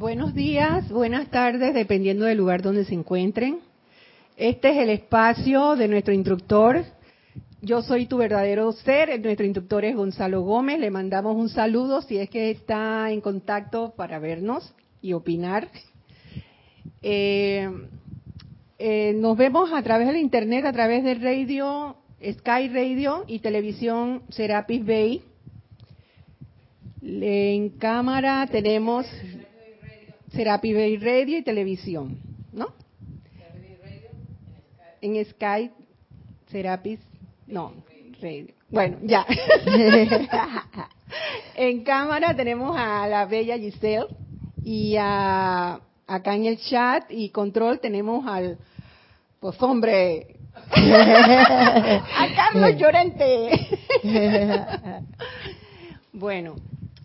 Buenos días, buenas tardes, dependiendo del lugar donde se encuentren. Este es el espacio de nuestro instructor. Yo soy tu verdadero ser, nuestro instructor es Gonzalo Gómez. Le mandamos un saludo si es que está en contacto para vernos y opinar. Eh, eh, nos vemos a través del internet, a través de radio, Sky Radio y televisión Serapis Bay. En cámara tenemos Serapis Bay Radio y televisión, ¿no? En Sky, Serapis, no, Radio. Bueno, ya. en cámara tenemos a la bella Giselle y a, acá en el chat y control tenemos al, pues hombre, a Carlos Llorente. bueno,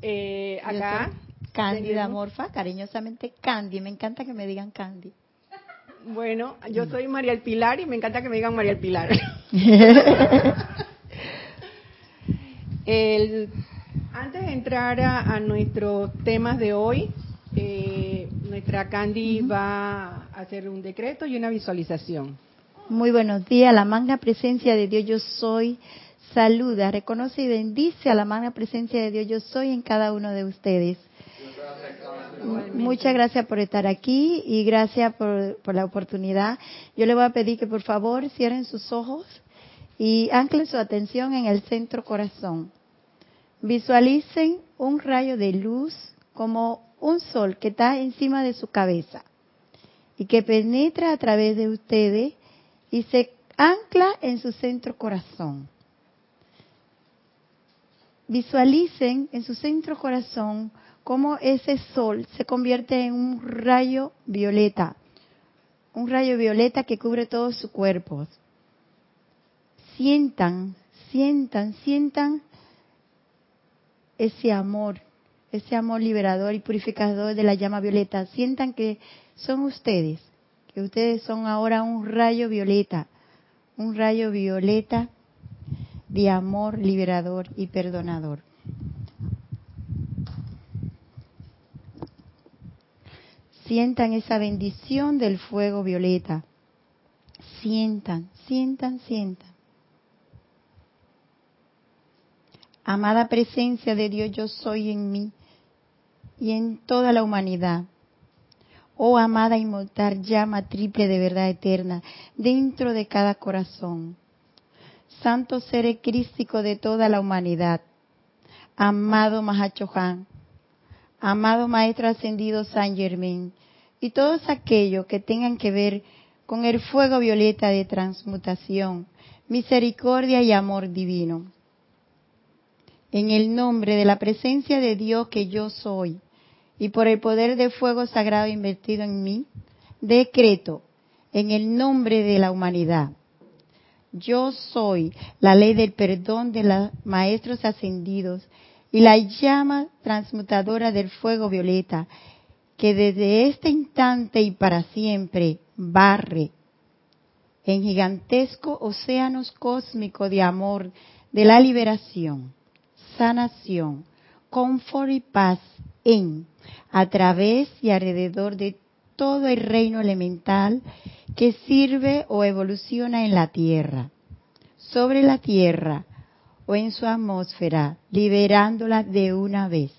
eh, acá. Cándida Morfa, cariñosamente Candy. Me encanta que me digan Candy. Bueno, yo soy María El Pilar y me encanta que me digan María El Pilar. El, antes de entrar a, nuestros temas de hoy, eh, nuestra Candy va a hacer un decreto y una visualización. Muy buenos días, la magna presencia de Dios yo soy. Saluda, reconoce y bendice a la magna presencia de Dios yo soy en cada uno de ustedes. Muchas gracias por estar aquí y gracias por, por, la oportunidad. Yo le voy a pedir que por favor cierren sus ojos y anclen su atención en el centro corazón. Visualicen un rayo de luz como un sol que está encima de su cabeza y que penetra a través de ustedes y se ancla en su centro corazón. Visualicen en su centro corazón cómo ese sol se convierte en un rayo violeta, un rayo violeta que cubre todo su cuerpo. Sientan, sientan, sientan ese amor, ese amor liberador y purificador de la llama violeta. Sientan que son ustedes, que ustedes son ahora un rayo violeta, un rayo violeta de amor liberador y perdonador. Sientan esa bendición del fuego violeta. Sientan, sientan, sientan. Amada presencia de Dios, yo soy en mí y en toda la humanidad oh amada inmortal llama triple de verdad eterna, dentro de cada corazón. Santo ser crístico de toda la humanidad, amado Mahachohan, amado Maestro Ascendido San Germain, y todos aquellos que tengan que ver con el fuego violeta de transmutación, misericordia y amor divino. En el nombre de la presencia de Dios que yo soy, y por el poder de fuego sagrado invertido en mí, decreto en el nombre de la humanidad. Yo soy la ley del perdón de los maestros ascendidos y la llama transmutadora del fuego violeta, que desde este instante y para siempre barre en gigantesco océanos cósmico de amor, de la liberación, sanación, confort y paz en a través y alrededor de todo el reino elemental que sirve o evoluciona en la Tierra, sobre la Tierra o en su atmósfera, liberándola de una vez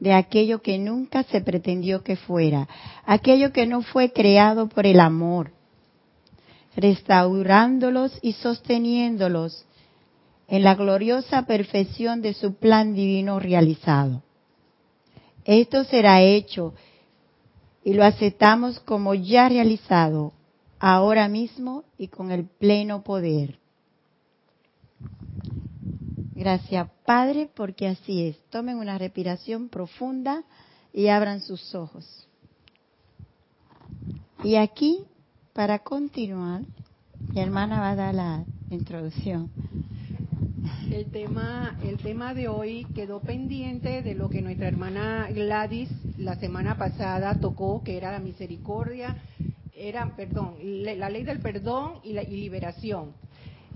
de aquello que nunca se pretendió que fuera, aquello que no fue creado por el amor, restaurándolos y sosteniéndolos en la gloriosa perfección de su plan divino realizado. Esto será hecho y lo aceptamos como ya realizado, ahora mismo y con el pleno poder. Gracias, Padre, porque así es. Tomen una respiración profunda y abran sus ojos. Y aquí, para continuar, mi hermana va a dar la introducción. El tema, el tema de hoy quedó pendiente de lo que nuestra hermana Gladys la semana pasada tocó, que era la misericordia, era, perdón, la ley del perdón y la liberación.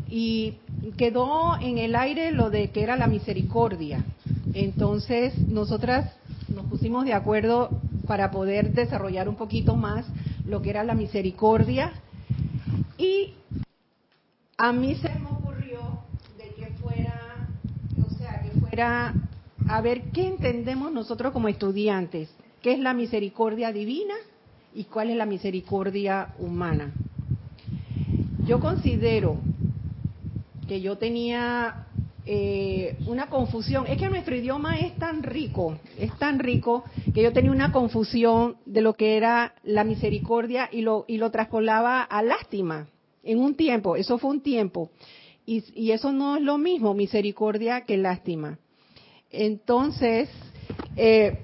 Y quedó en el aire lo de que era la misericordia. Entonces, nosotras nos pusimos de acuerdo para poder desarrollar un poquito más lo que era la misericordia y a mí se me ocurrió de que fuera, o sea, que fuera a ver qué entendemos nosotros como estudiantes, qué es la misericordia divina y cuál es la misericordia humana. Yo considero que yo tenía eh, una confusión. Es que nuestro idioma es tan rico, es tan rico que yo tenía una confusión de lo que era la misericordia y lo, y lo traspolaba a lástima en un tiempo. Eso fue un tiempo. Y, y eso no es lo mismo, misericordia, que lástima. Entonces, eh,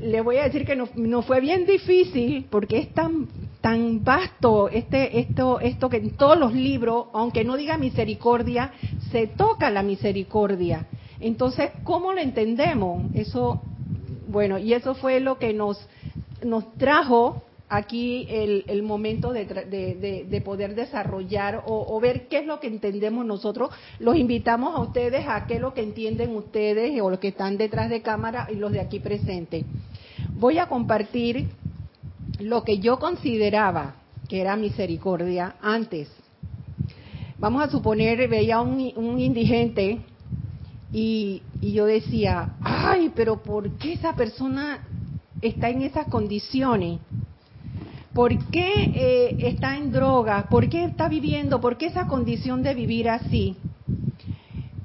le voy a decir que no, fue bien difícil porque es tan tan vasto este esto esto que en todos los libros, aunque no diga misericordia, se toca la misericordia. Entonces, ¿cómo lo entendemos? Eso bueno, y eso fue lo que nos nos trajo aquí el, momento de, poder desarrollar o, ver qué es lo que entendemos nosotros. Los invitamos a ustedes a qué es lo que entienden ustedes o los que están detrás de cámara y los de aquí presentes. Voy a compartir lo que yo consideraba que era misericordia antes. Vamos a suponer, veía un, un indigente y, y yo decía, ay, pero ¿por qué esa persona está en esas condiciones? ¿Por qué eh, está en droga? ¿Por qué está viviendo? ¿Por qué esa condición de vivir así?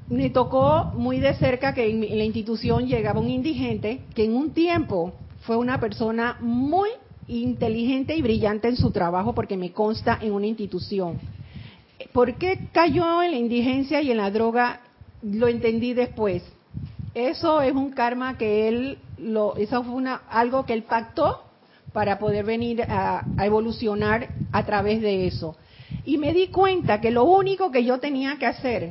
Me tocó muy de cerca que en la institución llegaba un indigente que en un tiempo fue una persona muy inteligente y brillante en su trabajo porque me consta en una institución. ¿Por qué cayó en la indigencia y en la droga? Lo entendí después. Eso es un karma que él, lo, eso fue una, algo que él pactó para poder venir a, evolucionar a través de eso. Y me di cuenta que lo único que yo tenía que hacer,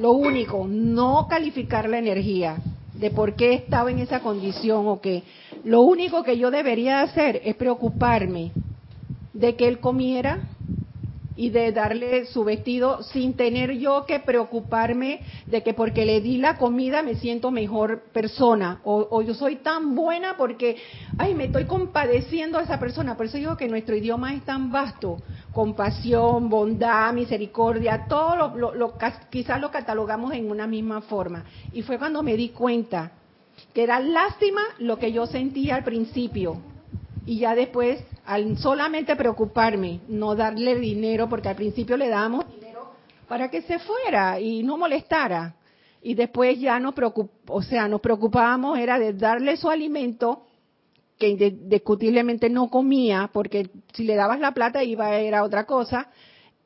lo único, no calificar la energía de por qué estaba en esa condición o que lo único que yo debería hacer es preocuparme de que él comiera, y de darle su vestido sin tener yo que preocuparme de que porque le di la comida me siento mejor persona o, yo soy tan buena porque, ay, me estoy compadeciendo a esa persona. Por eso digo que nuestro idioma es tan vasto. Compasión, bondad, misericordia, todo lo, lo, quizás lo catalogamos en una misma forma. Y fue cuando me di cuenta que era lástima lo que yo sentía al principio. Y ya después al solamente preocuparme, no darle dinero, porque al principio le dábamos dinero para que se fuera y no molestara. Y después ya nos o sea, nos preocupábamos era de darle su alimento que indiscutiblemente no comía, porque si le dabas la plata iba a ir a otra cosa,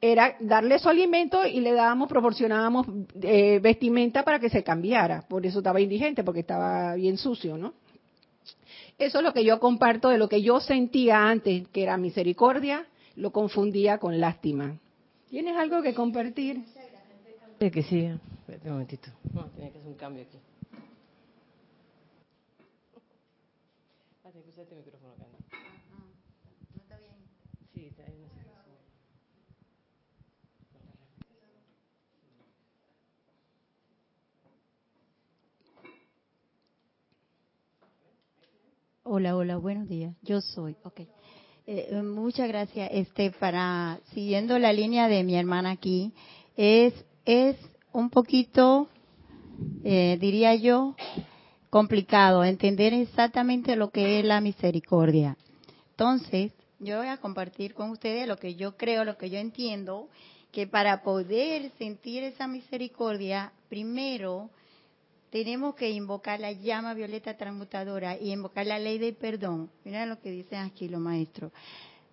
era darle su alimento y le dábamos, proporcionábamos eh, vestimenta para que se cambiara. Por eso estaba indigente, porque estaba bien sucio, ¿no? Eso es lo que yo comparto de lo que yo sentía antes, que era misericordia, lo confundía con lástima. ¿Tienes algo que compartir? Sí, que sí. Espérate un momentito. Tiene que hacer un cambio aquí. Que usar este micrófono acá. ¿No está bien? Sí, está bien. Hola, hola, buenos días. Yo soy, ok. Eh, muchas gracias. Este, para siguiendo la línea de mi hermana aquí, es es un poquito, eh, diría yo, complicado entender exactamente lo que es la misericordia. Entonces, yo voy a compartir con ustedes lo que yo creo, lo que yo entiendo, que para poder sentir esa misericordia, primero tenemos que invocar la llama violeta transmutadora y invocar la ley del perdón. Mira lo que dicen aquí los maestros.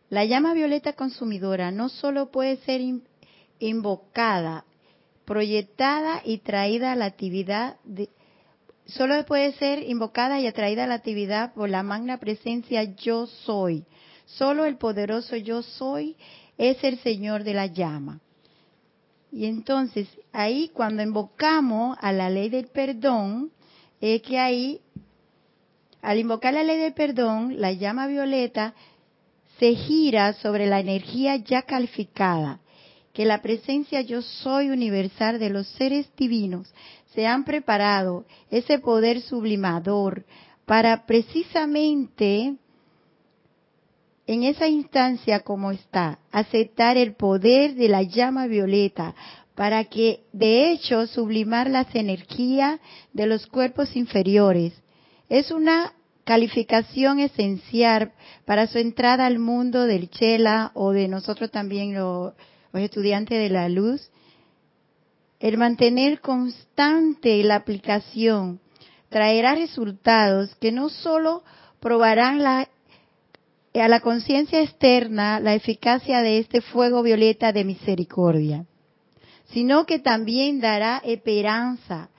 La llama violeta consumidora no solo puede ser invocada, proyectada y traída a la actividad de, solo puede ser invocada y atraída a la actividad por la magna presencia yo soy. Solo el poderoso yo soy es el Señor de la llama. Y entonces ahí cuando invocamos a la ley del perdón, es que ahí, al invocar la ley del perdón, la llama violeta se gira sobre la energía ya calificada, que la presencia yo soy universal de los seres divinos se han preparado ese poder sublimador para precisamente en esa instancia como está, aceptar el poder de la llama violeta para que de hecho sublimar las energías de los cuerpos inferiores. Es una calificación esencial para su entrada al mundo del Chela o de nosotros también los, los estudiantes de la luz. El mantener constante la aplicación traerá resultados que no solo probarán la, a la conciencia externa la eficacia de este fuego violeta de misericordia, sino que también dará esperanza,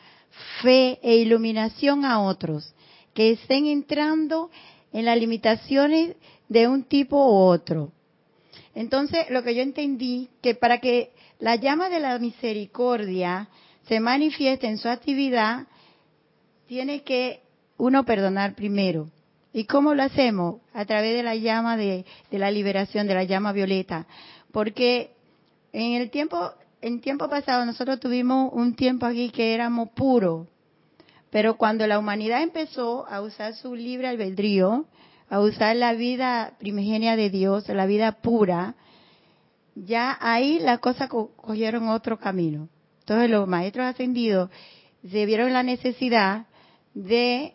fe e iluminación a otros que estén entrando en las limitaciones de un tipo u otro. Entonces, lo que yo entendí, que para que la llama de la misericordia se manifieste en su actividad, tiene que uno perdonar primero. ¿Y cómo lo hacemos? A través de la llama de, la liberación, de la llama violeta. Porque en el tiempo, en tiempo pasado nosotros tuvimos un tiempo aquí que éramos puros. Pero cuando la humanidad empezó a usar su libre albedrío, a usar la vida primigenia de Dios, la vida pura, ya ahí las cosas cogieron otro camino. Entonces los maestros ascendidos se vieron la necesidad de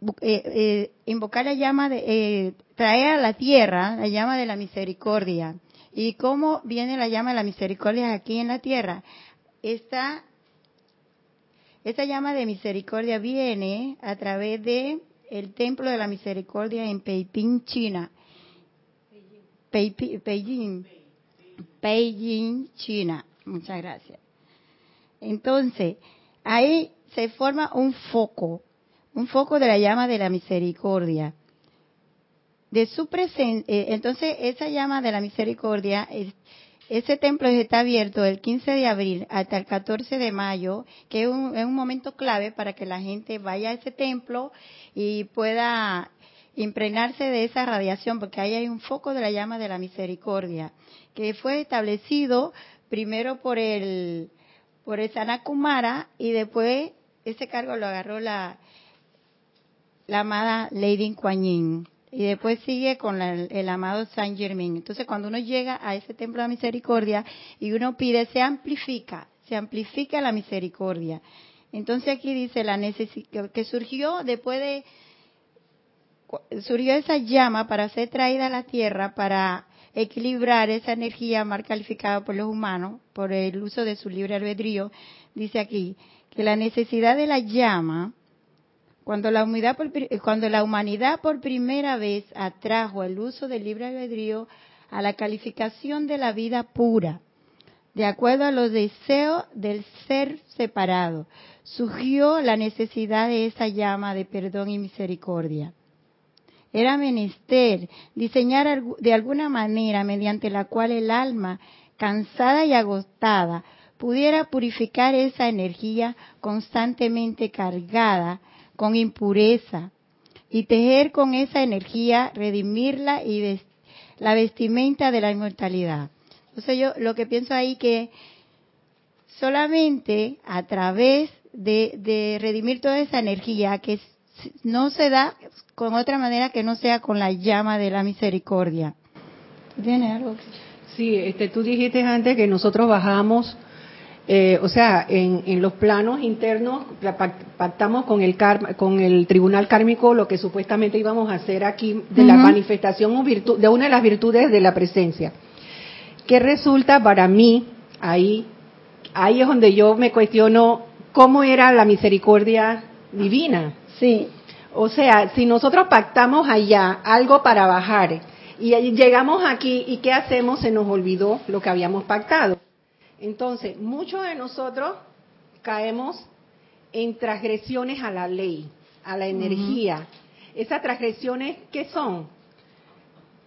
eh, eh, invocar la llama de eh, traer a la tierra la llama de la misericordia. Y cómo viene la llama de la misericordia aquí en la tierra esta esta llama de misericordia viene a través de el templo de la misericordia en Peiping China. Beijing Beijing China. Muchas gracias. Entonces ahí se forma un foco, un foco de la llama de la misericordia. De su eh, entonces esa llama de la misericordia, ese templo está abierto del 15 de abril hasta el 14 de mayo, que es un, es un momento clave para que la gente vaya a ese templo y pueda impregnarse de esa radiación, porque ahí hay un foco de la llama de la misericordia, que fue establecido primero por el por el Sanakumara y después ese cargo lo agarró la, la amada Lady Kuan Yin. Y después sigue con el amado Saint Germain. Entonces, cuando uno llega a ese templo de misericordia y uno pide, se amplifica, se amplifica la misericordia. Entonces aquí dice la necesidad que surgió después de surgió esa llama para ser traída a la tierra para equilibrar esa energía mal calificada por los humanos por el uso de su libre albedrío. Dice aquí, que la necesidad de la llama, cuando la, humanidad por, cuando la humanidad por primera vez atrajo el uso del libre albedrío a la calificación de la vida pura, de acuerdo a los deseos del ser separado, surgió la necesidad de esa llama de perdón y misericordia. Era menester diseñar de alguna manera mediante la cual el alma, cansada y agotada, pudiera purificar esa energía constantemente cargada con impureza y tejer con esa energía, redimirla y la vestimenta de la inmortalidad. Entonces yo lo que pienso ahí que solamente a través de, redimir toda esa energía que no se da con otra manera que no sea con la llama de la misericordia. ¿Tienes algo? Sí, este, tú dijiste antes que nosotros bajamos eh, o sea, en, los planos internos pactamos con el, con el tribunal kármico lo que supuestamente íbamos a hacer aquí de la manifestación de una de las virtudes de la presencia. ¿Qué resulta para mí ahí? Ahí es donde yo me cuestiono cómo era la misericordia divina. Sí. O sea, si nosotros pactamos allá algo para bajar y llegamos aquí y qué hacemos, se nos olvidó lo que habíamos pactado. Entonces, muchos de nosotros caemos en transgresiones a la ley, a la energía. Esas transgresiones, ¿qué son?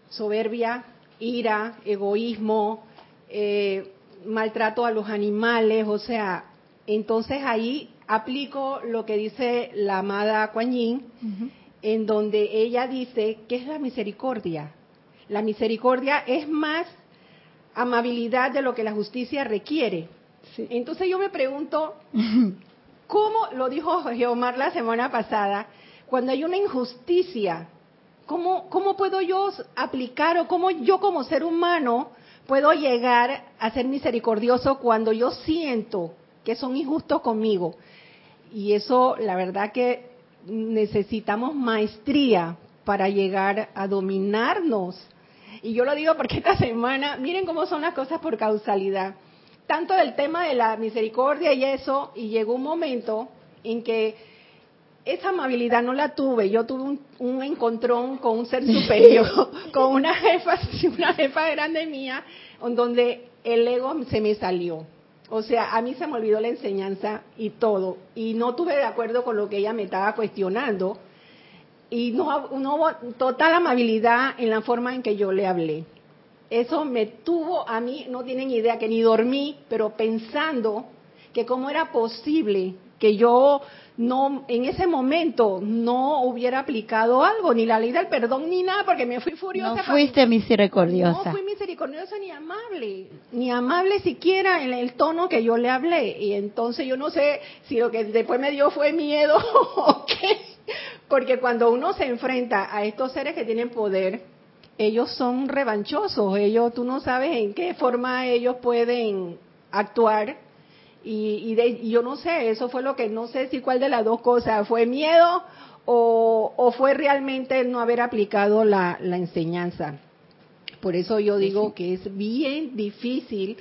Soberbia, ira, egoísmo, eh, maltrato a los animales, o sea, entonces ahí aplico lo que dice la amada Kuan Yin, en donde ella dice, ¿qué es la misericordia? La misericordia es más amabilidad de lo que la justicia requiere. Entonces yo me pregunto, ¿cómo lo dijo Geomar la semana pasada? cuando hay una injusticia, ¿cómo, cómo puedo yo aplicar o cómo yo como ser humano puedo llegar a ser misericordioso cuando yo siento que son injustos conmigo? Y eso, la verdad que necesitamos maestría para llegar a dominarnos. Y yo lo digo porque esta semana, miren cómo son las cosas por causalidad. Tanto del tema de la misericordia y eso, y llegó un momento en que esa amabilidad no la tuve. Yo tuve un, encontrón con un ser superior, con una jefa, una jefa grande mía, donde el ego se me salió. O sea, a mí se me olvidó la enseñanza y todo. Y no tuve de acuerdo con lo que ella me estaba cuestionando. Y no, no hubo total amabilidad en la forma en que yo le hablé. Eso me tuvo a mí, no tienen idea que ni dormí, pero pensando que cómo era posible que yo no en ese momento no hubiera aplicado algo, ni la ley del perdón, ni nada, porque me fui furiosa. No fuiste misericordiosa. No fui misericordiosa ni amable, ni amable siquiera en el tono que yo le hablé. Y entonces yo no sé si lo que después me dio fue miedo o qué, porque cuando uno se enfrenta a estos seres que tienen poder, ellos son revanchosos, ellos, tú no sabes en qué forma ellos pueden actuar. Y, y, yo no sé, eso fue lo que no sé si cuál de las dos cosas, fue miedo o, fue realmente no haber aplicado la, la enseñanza. Por eso yo digo que es bien difícil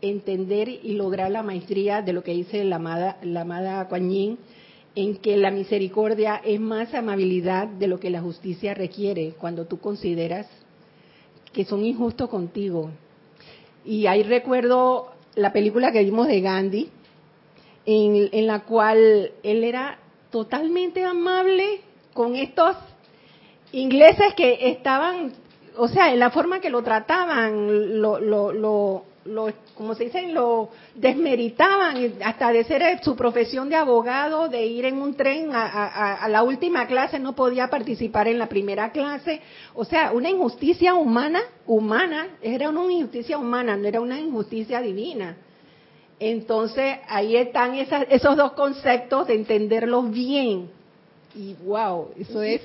entender y lograr la maestría de lo que dice la amada, la amada Kuan Yin, en que la misericordia es más amabilidad de lo que la justicia requiere cuando tú consideras que son injustos contigo. Y ahí recuerdo la película que vimos de Gandhi, en, la cual él era totalmente amable con estos ingleses que estaban, o sea, en la forma que lo trataban, lo, lo, lo, lo como se dice, lo desmeritaban hasta de ser su profesión de abogado, de ir en un tren a, a, la última clase, no podía participar en la primera clase. O sea, una injusticia humana, humana, era una injusticia humana, no era una injusticia divina. Entonces, ahí están esas, esos dos conceptos de entenderlos bien. Y wow, eso es...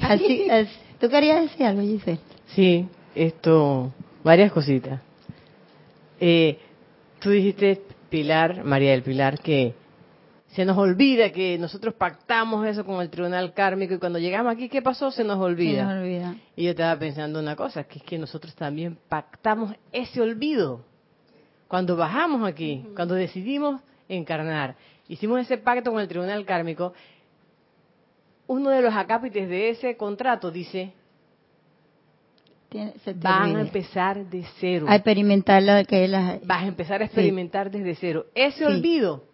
Así, ¿Tú querías decir algo, Giselle? Sí, esto, varias cositas. Eh, tú dijiste, Pilar, María del Pilar, que se nos olvida que nosotros pactamos eso con el tribunal kármico y cuando llegamos aquí, ¿qué pasó? Se nos olvida. Se nos olvida. Y yo estaba pensando una cosa, que es que nosotros también pactamos ese olvido. Cuando bajamos aquí, cuando decidimos encarnar, hicimos ese pacto con el tribunal kármico, uno de los acápites de ese contrato dice, van a empezar de cero. A experimentar lo que es la... Vas a empezar a experimentar desde cero. Ese olvido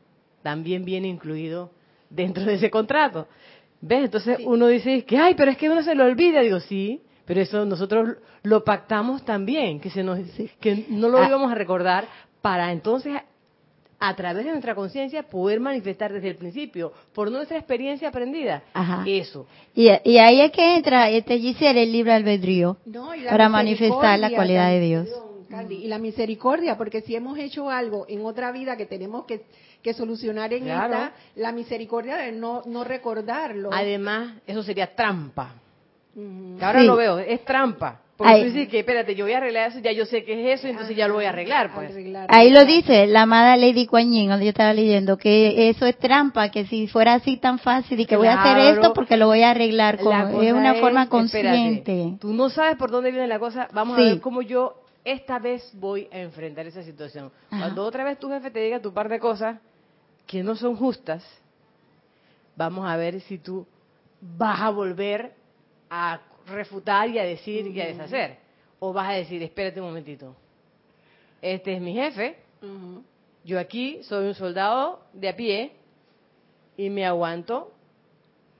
también viene incluido dentro de ese contrato. ¿Ves? Entonces uno dice que, ay, pero es que uno se lo olvida. Digo, sí, pero eso nosotros lo pactamos también, que, se nos, que no lo ah. íbamos a recordar para entonces a través de nuestra conciencia poder manifestar desde el principio, por nuestra experiencia aprendida. Eso. Y, ahí es que entra este Giselle, el libre albedrío, para manifestar la cualidad de Dios. y la misericordia, porque si hemos hecho algo en otra vida que tenemos que, solucionar en esta, la misericordia de no, no recordarlo. Además, eso sería trampa. ahora lo veo, es trampa. Porque tú dices que, espérate, yo voy a arreglar eso, ya yo sé que es eso, entonces ya lo voy a arreglar. Pues. Ahí lo dice la amada Lady Kuan Yin, donde yo estaba leyendo, que eso es trampa, que si fuera así tan fácil y que voy a hacer esto porque lo voy a arreglar, como, es una forma consciente. tú no sabes por dónde viene la cosa, vamos a ver cómo yo esta vez voy a enfrentar esa situación. Cuando otra vez tu jefe te diga tu par de cosas que no son justas, vamos a ver si tú vas a volver a refutar y a decir y a deshacer. O vas a decir, espérate un momentito, este es mi jefe, yo aquí soy un soldado de a pie y me aguanto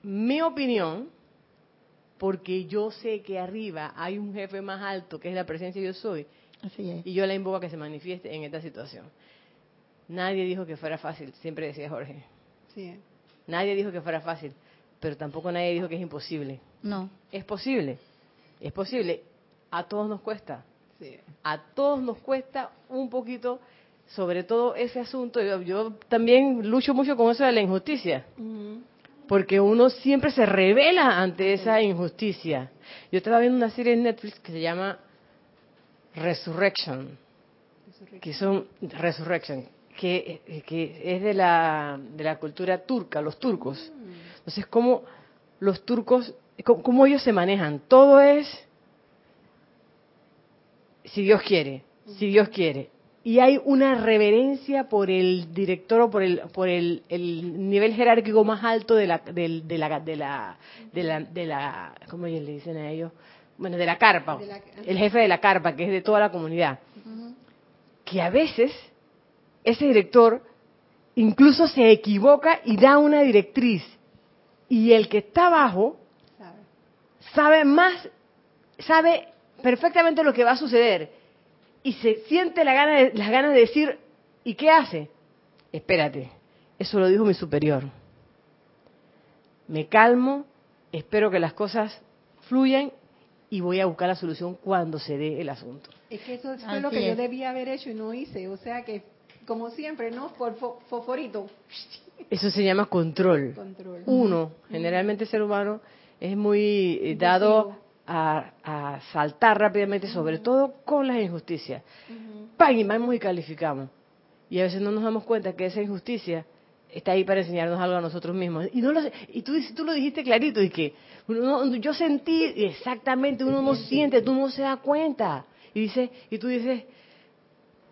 mi opinión porque yo sé que arriba hay un jefe más alto que es la presencia yo soy. Y yo la invoco a que se manifieste en esta situación. Nadie dijo que fuera fácil, siempre decía Jorge. Nadie dijo que fuera fácil, pero tampoco nadie dijo que es imposible. No. Es posible, es posible. A todos nos cuesta. A todos nos cuesta un poquito, sobre todo ese asunto. Yo, también lucho mucho con eso de la injusticia. porque uno siempre se revela ante esa injusticia. Yo estaba viendo una serie en Netflix que se llama Resurrection, que son Resurrection, que, es de la, de la cultura turca, los turcos. Entonces, cómo los turcos, cómo ellos se manejan. Todo es si Dios quiere, si Dios quiere. Y hay una reverencia por el director o por el por el, nivel jerárquico más alto de la de, la de la de la de la cómo le dicen a ellos bueno de la carpa. El jefe de la carpa que es de toda la comunidad. Que a veces ese director incluso se equivoca y da una directriz. Y el que está abajo sabe más sabe perfectamente lo que va a suceder y se siente la gana de, las ganas de decir, ¿y qué hace? Espérate, eso lo dijo mi superior. Me calmo, espero que las cosas fluyan y voy a buscar la solución cuando se dé el asunto. Es que eso fue lo que yo debía haber hecho y no hice. O sea que, como siempre, ¿no? Por foforito. Eso se llama control. Uno, generalmente el ser humano, es muy eh, dado a, saltar rápidamente, sobre todo con las injusticias. Uh Y vamos y calificamos. Y a veces no nos damos cuenta que esa injusticia está ahí para enseñarnos algo a nosotros mismos. Y no lo, y tú, tú lo dijiste clarito, y que yo sentí exactamente, uno no siente, tú no se da cuenta. Y dice, y tú dices,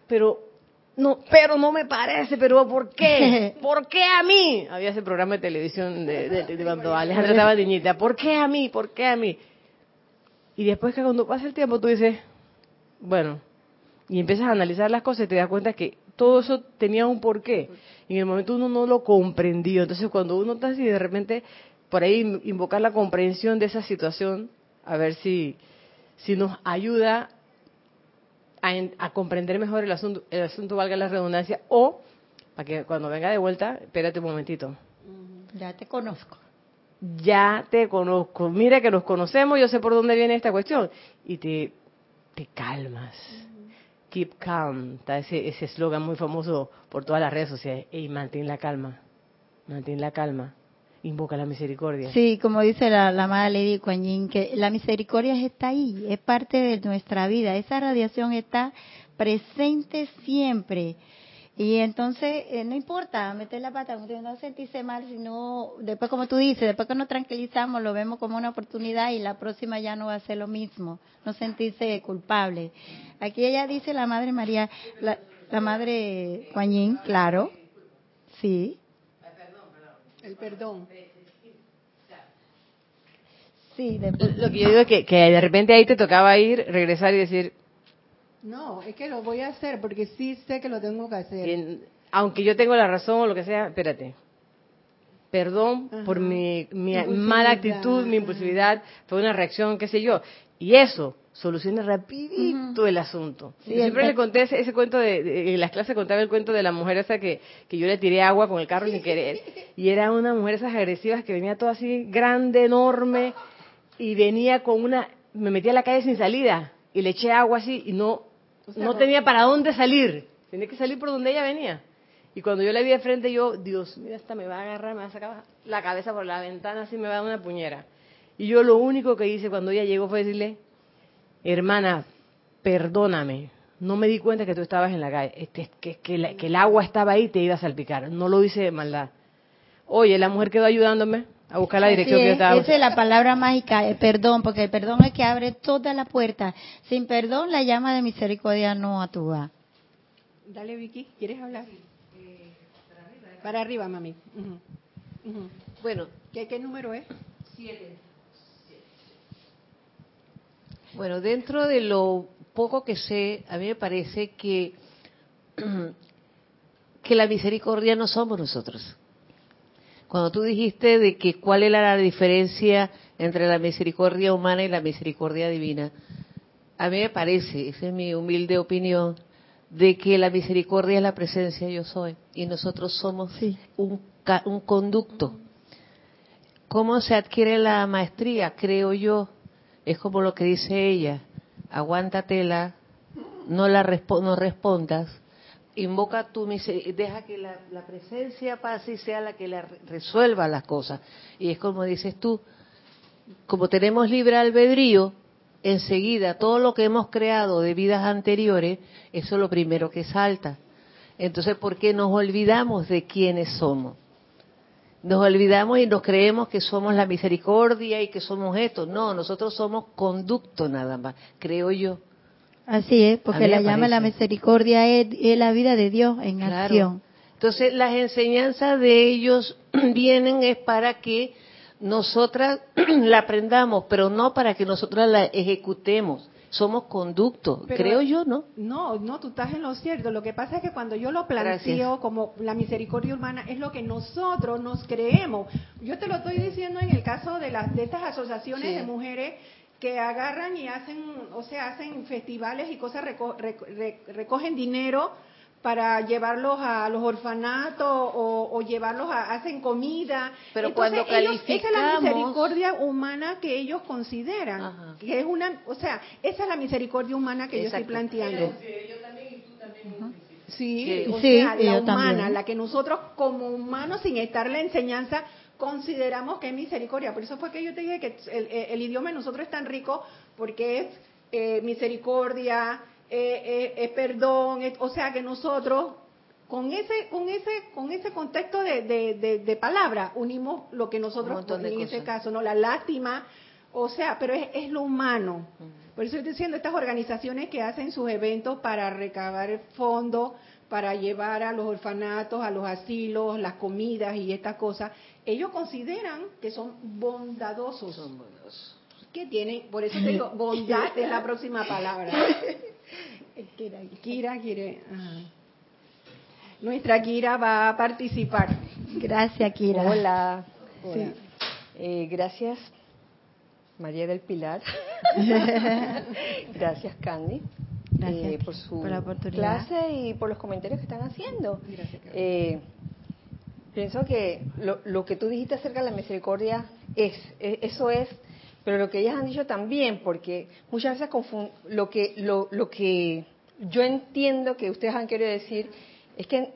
pero no, pero no me parece, pero ¿por qué? ¿Por qué a mí? Había ese programa de televisión de, de, cuando Alejandra estaba niñita. ¿Por qué a mí? ¿Por qué a mí? Y después que cuando pasa el tiempo tú dices, bueno, y empiezas a analizar las cosas y te das cuenta que todo eso tenía un porqué. Y en el momento uno no lo comprendió. Entonces cuando uno está así de repente, por ahí invocar la comprensión de esa situación, a ver si, si nos ayuda a, a comprender mejor el asunto, el asunto valga la redundancia, o para que cuando venga de vuelta, espérate un momentito. Ya te conozco ya te conozco, mira que nos conocemos, yo sé por dónde viene esta cuestión. Y te, te calmas. Keep calm, está ese eslogan muy famoso por todas las redes sociales. Y mantén la calma, mantén la calma. Invoca la misericordia. Sí, como dice la, la amada Lady Kuan que la misericordia está ahí, es parte de nuestra vida. Esa radiación está presente siempre. Y entonces, eh, no importa meter la pata, no sentirse mal, sino después, como tú dices, después que nos tranquilizamos, lo vemos como una oportunidad y la próxima ya no va a ser lo mismo, no sentirse culpable. Aquí ella dice la Madre María, la, la Madre Juanín, claro, sí. El perdón. Sí, lo que yo digo es que, que de repente ahí te tocaba ir, regresar y decir, no, es que lo voy a hacer porque sí sé que lo tengo que hacer. aunque yo tengo la razón o lo que sea, espérate. Perdón por mi, mala actitud, mi impulsividad, fue una reacción, qué sé yo. Y eso soluciona rapidito el asunto. siempre le conté ese, cuento de, en las clases contaba el cuento de la mujer esa que, que yo le tiré agua con el carro sin querer. Y era una mujer esas agresivas que venía toda así grande, enorme, y venía con una, me metí a la calle sin salida y le eché agua así y no no tenía para dónde salir. Tenía que salir por donde ella venía. Y cuando yo la vi de frente, yo, Dios mío, esta me va a agarrar, me va a sacar la cabeza por la ventana, así me va a dar una puñera. Y yo lo único que hice cuando ella llegó fue decirle, hermana, perdóname, no me di cuenta que tú estabas en la calle, este, que, que, que el agua estaba ahí y te iba a salpicar. No lo hice de maldad. Oye, la mujer quedó ayudándome a buscar la dirección que yo estaba. Esa es la palabra mágica, el perdón, porque el perdón es que abre toda la puerta. Sin perdón, la llama de misericordia no actúa. Dale, Vicky, ¿quieres hablar? para, arriba. mami. Bueno. ¿Qué, ¿Qué número es? Siete. Bueno, dentro de lo poco que sé, a mí me parece que, que la misericordia no somos nosotros cuando tú dijiste de que cuál era la diferencia entre la misericordia humana y la misericordia divina, a mí me parece, esa es mi humilde opinión, de que la misericordia es la presencia yo soy y nosotros somos un, un conducto. ¿Cómo se adquiere la maestría? Creo yo, es como lo que dice ella, aguántatela, no la no respondas, invoca tu misericordia, deja que la, la, presencia pase y sea la que la resuelva las cosas. Y es como dices tú, como tenemos libre albedrío, enseguida todo lo que hemos creado de vidas anteriores, eso es lo primero que salta. Entonces, ¿por qué nos olvidamos de quiénes somos? Nos olvidamos y nos creemos que somos la misericordia y que somos esto. No, nosotros somos conducto nada más, creo yo. Así es, porque la llama la misericordia es, la vida de Dios en acción. Entonces, las enseñanzas de ellos vienen es para que nosotras la aprendamos, pero no para que nosotras la ejecutemos somos conductos, creo yo, ¿no? No, no, tú estás en lo cierto. Lo que pasa es que cuando yo lo planteo como la misericordia humana es lo que nosotros nos creemos. Yo te lo estoy diciendo en el caso de las de estas asociaciones de mujeres que agarran y hacen, o sea, hacen festivales y cosas, recogen dinero para llevarlos a los orfanatos o, llevarlos a hacen comida. Pero cuando calificamos... esa es la misericordia humana que ellos consideran, que es una, o sea, esa es la misericordia humana que yo estoy planteando. Sí, o sea, la humana, la que nosotros como humanos sin estar la enseñanza consideramos que es misericordia. Por eso fue que yo te dije que el, idioma de nosotros es tan rico porque es eh, misericordia, eh, eh, perdón, o sea que nosotros con ese con ese con ese contexto de, de, de, palabra unimos lo que nosotros en ese caso no la lástima o sea pero es, es lo humano. Por eso estoy diciendo estas organizaciones que hacen sus eventos para recabar fondos para llevar a los orfanatos a los asilos las comidas y estas cosas ellos consideran que son bondadosos. Son bondadosos. Que tienen por eso digo bondad es la próxima palabra Kira quiere. Nuestra Kira va a participar. Gracias, Kira. Hola. Eh, gracias, María del Pilar. gracias, Candy. Gracias eh, por su clase y por los comentarios que están haciendo. Eh, pienso que lo, lo, que tú dijiste acerca de la misericordia es, eso es pero lo que ellas han dicho también, porque muchas veces lo que, lo, lo que yo entiendo que ustedes han querido decir es que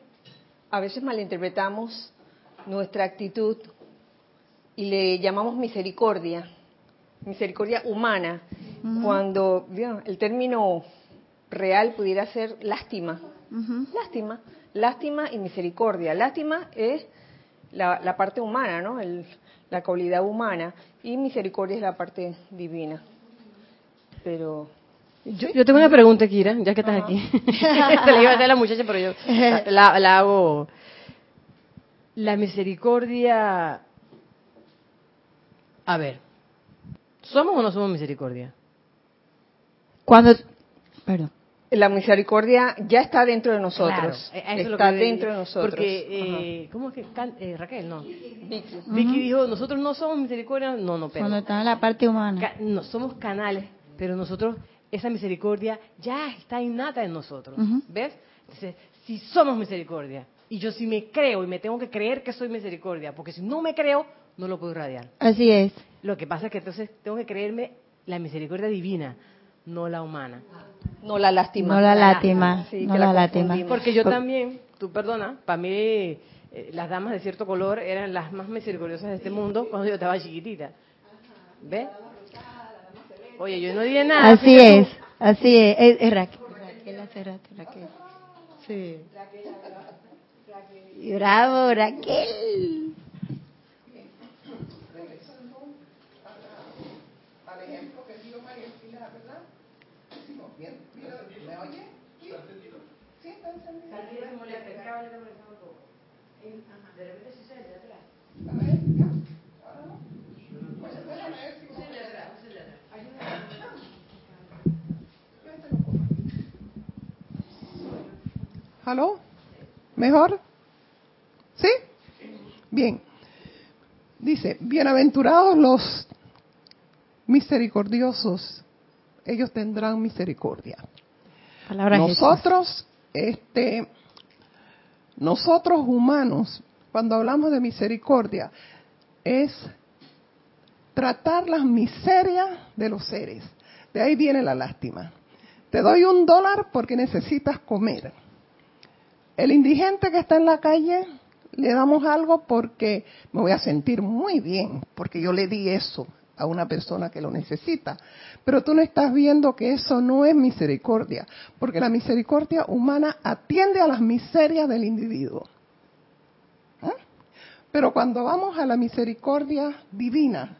a veces malinterpretamos nuestra actitud y le llamamos misericordia, misericordia humana, cuando el término real pudiera ser lástima, lástima, lástima y misericordia. Lástima es la, la parte humana, ¿no? El, la cualidad humana, y misericordia es la parte divina. Pero yo, tengo una pregunta, Kira, ya que estás aquí. Te la iba a hacer a la muchacha, pero yo la, la, hago. La misericordia. A ver, ¿somos o no somos misericordia? Cuando. Perdón la misericordia ya está dentro de nosotros. está dentro de nosotros. Porque, eh, ¿cómo es que? Eh, Raquel, no. Vicky, dijo, nosotros no somos misericordia. No, no, pero. Cuando está en la parte humana. no, somos canales, pero nosotros, esa misericordia ya está innata en nosotros. ¿Ves? Entonces, si somos misericordia, y yo si me creo y me tengo que creer que soy misericordia, porque si no me creo, no lo puedo irradiar. Así es. Lo que pasa es que entonces tengo que creerme la misericordia divina, no la humana. No la lástima. No la lástima. no la, lástima. Porque yo también, tú perdona, para mí eh, las damas de cierto color eran las más misericordiosas de este mundo cuando yo estaba chiquitita. ¿Ves? Oye, yo no dije nada. Así es, así es. Es, Raquel. Raquel Raquel. Sí. Bravo, Raquel. ¿Aló? ¿Mejor? ¿Sí? Bien. Dice, bienaventurados los misericordiosos, ellos tendrán misericordia. nosotros, este, nosotros humanos, cuando hablamos de misericordia, es tratar las miserias de los seres. De ahí viene la lástima. Te doy un dólar porque necesitas comer el indigente que está en la calle, le damos algo porque me voy a sentir muy bien, porque yo le di eso a una persona que lo necesita. Pero tú no estás viendo que eso no es misericordia, porque la misericordia humana atiende a las miserias del individuo. ¿Ah? Pero cuando vamos a la misericordia divina,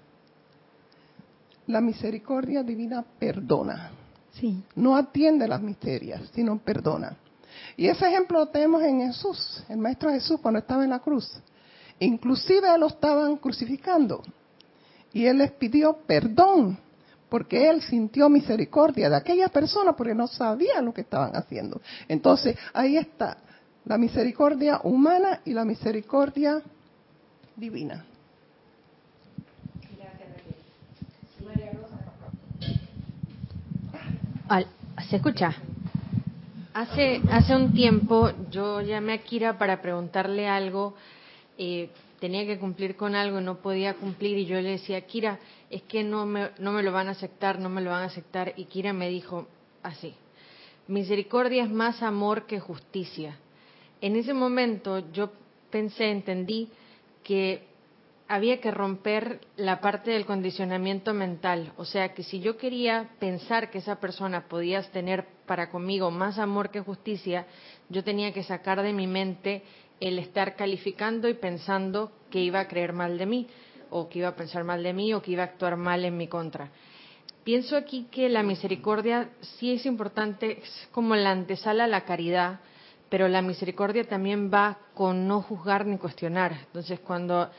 la misericordia divina perdona. Sí. No atiende las miserias, sino perdona. Y ese ejemplo lo tenemos en Jesús, el Maestro Jesús cuando estaba en la cruz. Inclusive lo estaban crucificando. Y él les pidió perdón, porque él sintió misericordia de aquella persona porque no sabía lo que estaban haciendo. Entonces, ahí está la misericordia humana y la misericordia divina. ¿Se escucha? Hace, hace un tiempo yo llamé a Kira para preguntarle algo, eh, tenía que cumplir con algo, no podía cumplir y yo le decía, Kira, es que no me, no me lo van a aceptar, no me lo van a aceptar. Y Kira me dijo así, misericordia es más amor que justicia. En ese momento yo pensé, entendí que había que romper la parte del condicionamiento mental. O sea, que si yo quería pensar que esa persona podía tener para conmigo más amor que justicia, yo tenía que sacar de mi mente el estar calificando y pensando que iba a creer mal de mí, o que iba a pensar mal de mí, o que iba a actuar mal en mi contra. Pienso aquí que la misericordia sí es importante, es como la antesala a la caridad, pero la misericordia también va con no juzgar ni cuestionar. Entonces, cuando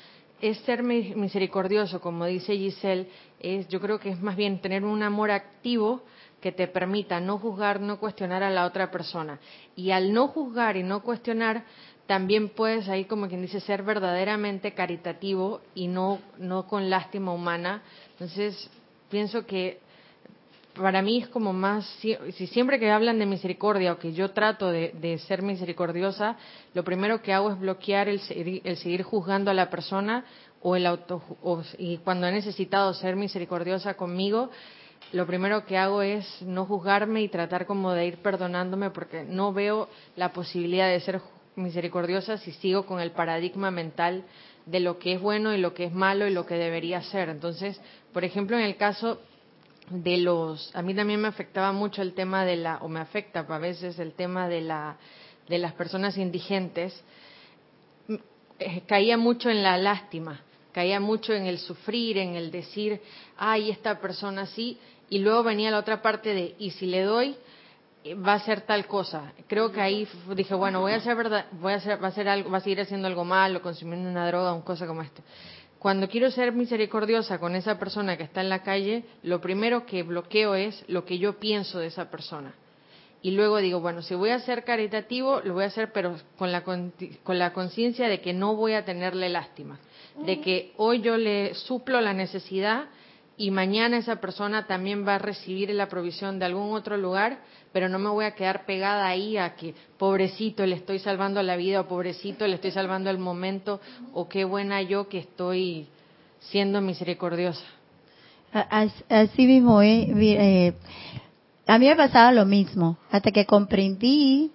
es ser misericordioso, como dice Giselle, es, yo creo que es más bien tener un amor activo que te permita no juzgar, no cuestionar a la otra persona. Y al no juzgar y no cuestionar, también puedes ahí, como quien dice, ser verdaderamente caritativo y no, no con lástima humana. Entonces, pienso que para mí es como más, si siempre que hablan de misericordia o que yo trato de, ser misericordiosa, lo primero que hago es bloquear el, el seguir juzgando a la persona o el auto, y cuando he necesitado ser misericordiosa conmigo, lo primero que hago es no juzgarme y tratar como de ir perdonándome porque no veo la posibilidad de ser misericordiosa si sigo con el paradigma mental de lo que es bueno y lo que es malo y lo que debería ser. Entonces, por ejemplo, en el caso de los, a mí también me afectaba mucho el tema de la, o me afecta a veces el tema de la, de las personas indigentes, eh, caía mucho en la lástima, caía mucho en el sufrir, en el decir, ay, esta persona sí, y luego venía la otra parte de, y si le doy, va a ser tal cosa. Creo que ahí dije, bueno, voy a hacer verdad, voy a hacer, va a ser algo, va a seguir haciendo algo malo, consumiendo una droga, una cosa como esto. Cuando quiero ser misericordiosa con esa persona que está en la calle, lo primero que bloqueo es lo que yo pienso de esa persona. Y luego digo, bueno, si voy a ser caritativo, lo voy a hacer, pero con la, con la conciencia de que no voy a tenerle lástima, de que hoy yo le suplo la necesidad y mañana esa persona también va a recibir la provisión de algún otro lugar, pero no me voy a quedar pegada ahí a que pobrecito le estoy salvando la vida o pobrecito le estoy salvando el momento o qué buena yo que estoy siendo misericordiosa. Así mismo, eh, eh, a mí me pasaba lo mismo, hasta que comprendí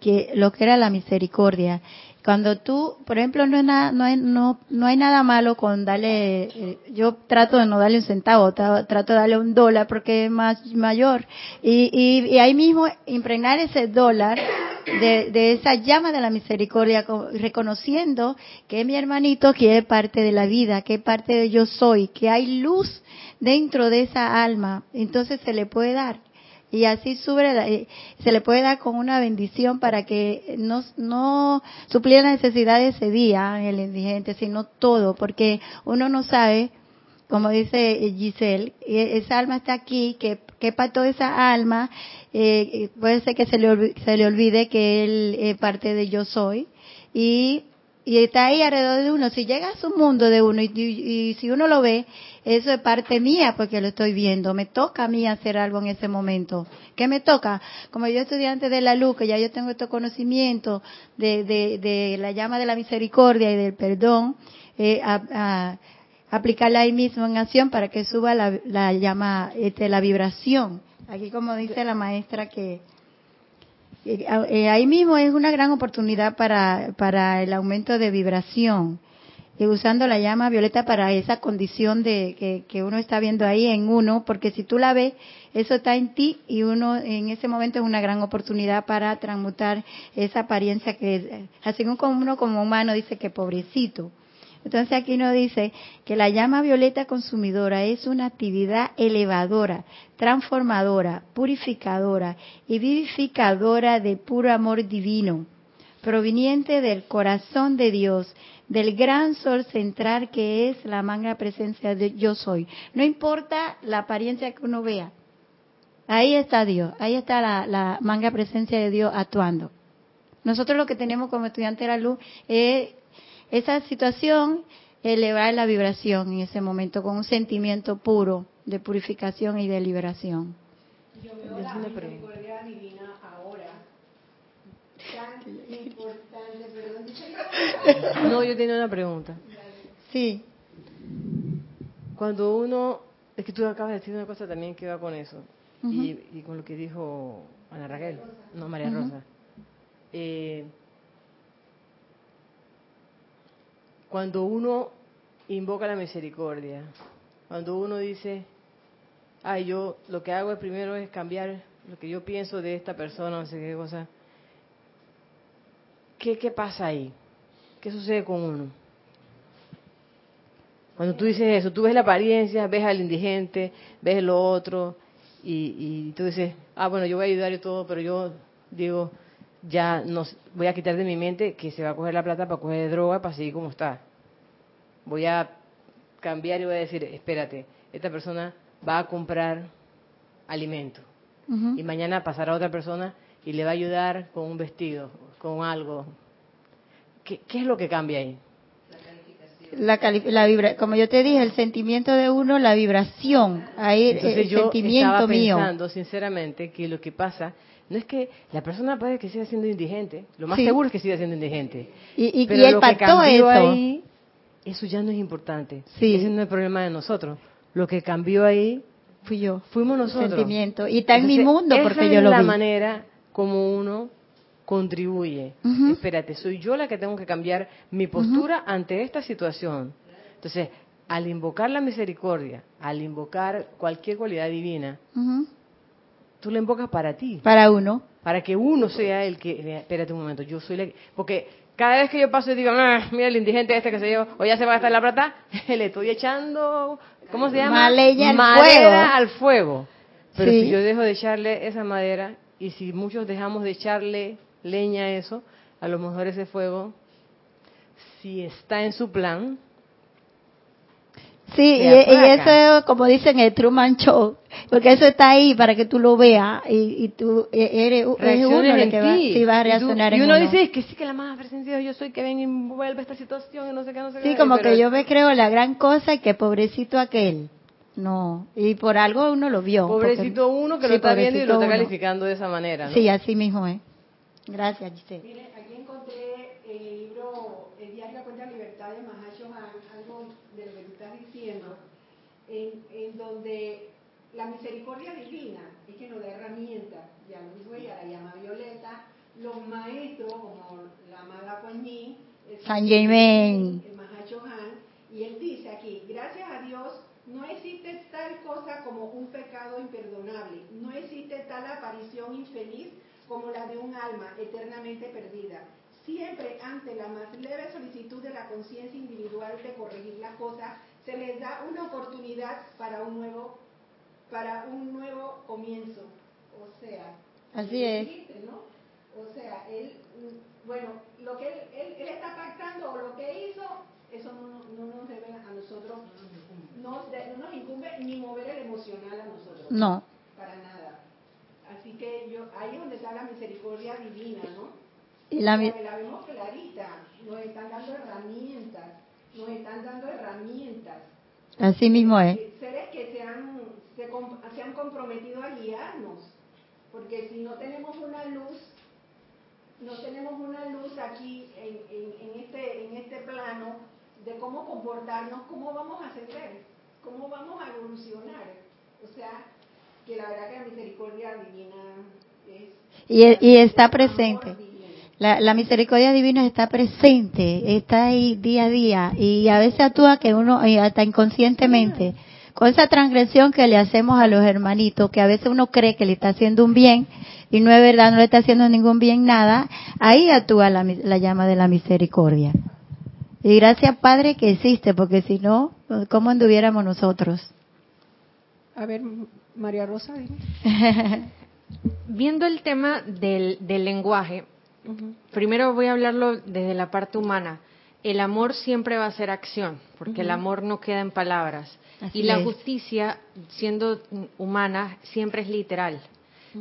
que lo que era la misericordia cuando tú, por ejemplo, no, no, hay, no, no hay nada malo con darle, eh, yo trato de no darle un centavo, trato de darle un dólar porque es más mayor. Y, y, ahí mismo impregnar ese dólar de, de, esa llama de la misericordia, reconociendo que mi hermanito, que es parte de la vida, que es parte de yo soy, que hay luz dentro de esa alma, entonces se le puede dar y así eh, se le puede dar con una bendición para que no, no supliera la necesidad de ese día el indigente, sino todo, porque uno no sabe, como dice Giselle, e, esa alma está aquí, que, que para toda esa alma, eh, puede ser que se le, se le olvide que él es parte de yo soy, y y está ahí alrededor de uno. Si llega a su mundo de uno y, y, si uno lo ve, eso es parte mía porque lo estoy viendo. Me toca a mí hacer algo en ese momento. ¿Qué me toca? Como yo estudiante de la luz, que ya yo tengo este conocimiento de, de, de la llama de la misericordia y del perdón, eh, aplicarla ahí mismo en acción para que suba la, la llama, este, la vibración. Aquí como dice la maestra que eh, ahí mismo es una gran oportunidad para el aumento de vibración y usando la llama violeta para esa condición de que, que, uno está viendo ahí en uno, porque si tú la ves, eso está en ti y uno en ese momento es una gran oportunidad para transmutar esa apariencia que, así como uno como humano dice que pobrecito. Entonces aquí nos dice que la llama violeta consumidora es una actividad elevadora, transformadora, purificadora y vivificadora de puro amor divino, proveniente del corazón de Dios del gran sol central que es la manga presencia de yo soy. No importa la apariencia que uno vea. Ahí está Dios, ahí está la, manga presencia de Dios actuando. Nosotros lo que tenemos como estudiante de la luz es esa situación, elevar la vibración en ese momento con un sentimiento puro de purificación y de liberación. Yo la tan importante, no, yo tenía una pregunta. Sí. Cuando uno, es que tú acabas de decir una cosa también que va con eso, y, con lo que dijo Ana Raquel, no María Rosa. Eh, cuando uno invoca la misericordia, cuando uno dice, ay, yo lo que hago primero es cambiar lo que yo pienso de esta persona, no sé qué cosa, ¿qué, qué pasa ahí? ¿Qué sucede con uno? Cuando tú dices eso, tú ves la apariencia, ves al indigente, ves lo otro, y, tú dices, ah, bueno, yo voy a ayudar y todo, pero yo digo, ya no, voy a quitar de mi mente que se va a coger la plata para coger droga para seguir como está. Voy a cambiar y voy a decir, espérate, esta persona va a comprar alimento. Y mañana pasará otra persona y le va a ayudar con un vestido, con algo, ¿Qué, es lo que cambia ahí? La, la vibra, como yo te dije, el sentimiento de uno, la vibración, ahí el yo sentimiento estaba pensando, sinceramente, que lo que pasa no es que la persona puede que siga siendo indigente, lo más seguro es que siga siendo indigente. Y, y, Pero lo que cambió eso. ahí, eso ya no es importante. Sí. Ese no es el problema de nosotros. Lo que cambió ahí fui yo. Fuimos nosotros. Sentimiento. Y está en mi mundo porque yo lo vi. es la manera como uno contribuye. Espérate, soy yo la que tengo que cambiar mi postura ante esta situación. Entonces, al invocar la misericordia, al invocar cualquier cualidad divina, tú la invocas para ti. Para uno. Para que uno sea el que... Espérate un momento, yo soy la... Porque cada vez que yo paso y digo, ah, mira el indigente este que se yo, o ya se va a gastar la plata, le estoy echando, ¿cómo se llama? madera al fuego. Pero si yo dejo de echarle esa madera, y si muchos dejamos de echarle leña eso, a lo mejor ese fuego, si está en su plan, Sí, y, eso, como dicen, el Truman Show, porque eso está ahí para que tú lo veas y, y tú e, eres, uno el que va, va, a reaccionar y, y uno dice, que sí que la más presencia yo soy que ven y envuelve esta situación y no sé qué, no sé qué. Sí, como que yo me creo la gran cosa y que pobrecito aquel. No, y por algo uno lo vio. Pobrecito uno que lo está viendo y lo está calificando de esa manera. ¿no? Sí, así mismo es. Gracias, Giselle. Mire, aquí encontré el libro El diario cuenta libertad de Mahashohan, algo de lo que tú estás diciendo, en, en donde la misericordia divina es que nos da herramientas, ya lo dijo ella, la llama Violeta, los maestros como la amada Kuan San Germain, el Mahashohan, y él dice aquí, gracias a Dios no existe tal cosa como un pecado imperdonable, no existe tal aparición infeliz como la de un alma eternamente perdida. Siempre ante la más leve solicitud de la conciencia individual de corregir las cosas, se les da una oportunidad para un nuevo, para un nuevo comienzo. O sea, así es. ¿no? O sea, él, bueno, lo que él, él, está pactando o lo que hizo, eso no, no nos debe a nosotros, no, no nos incumbe ni mover el emocional a nosotros. No. Para nada. Así que yo, ahí es donde está la misericordia divina, ¿no? Y la, la vemos clarita, nos están dando herramientas, nos están dando herramientas. Así mismo es. Seres que se han, se, han comprometido a guiarnos, porque si no tenemos una luz, no tenemos una luz aquí en, en, este, en este plano de cómo comportarnos, cómo vamos a ascender, cómo vamos a evolucionar. O sea, que la verdad que la misericordia divina Y, y está presente. La, la, misericordia divina está presente, está ahí día a día y a veces actúa que uno, hasta inconscientemente, con esa transgresión que le hacemos a los hermanitos, que a veces uno cree que le está haciendo un bien y no es verdad, no le está haciendo ningún bien nada, ahí actúa la, la llama de la misericordia. Y gracias Padre que existe, porque si no, ¿cómo anduviéramos nosotros? A ver, María Rosa. Viendo el tema del, del lenguaje, Primero voy a hablarlo desde la parte humana. El amor siempre va a ser acción, porque el amor no queda en palabras. y la justicia, siendo humana, siempre es literal.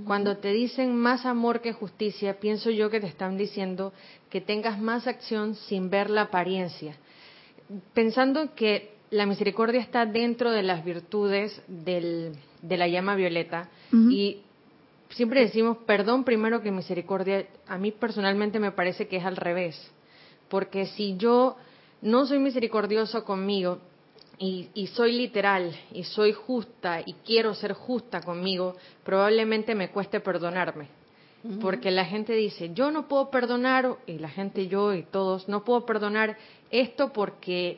Cuando te dicen más amor que justicia, pienso yo que te están diciendo que tengas más acción sin ver la apariencia. Pensando que la misericordia está dentro de las virtudes de la llama violeta y siempre decimos perdón primero que misericordia. A mí personalmente me parece que es al revés. Porque si yo no soy misericordioso conmigo y, soy literal y soy justa y quiero ser justa conmigo, probablemente me cueste perdonarme. Porque la gente dice, yo no puedo perdonar, y la gente, yo y todos, no puedo perdonar esto porque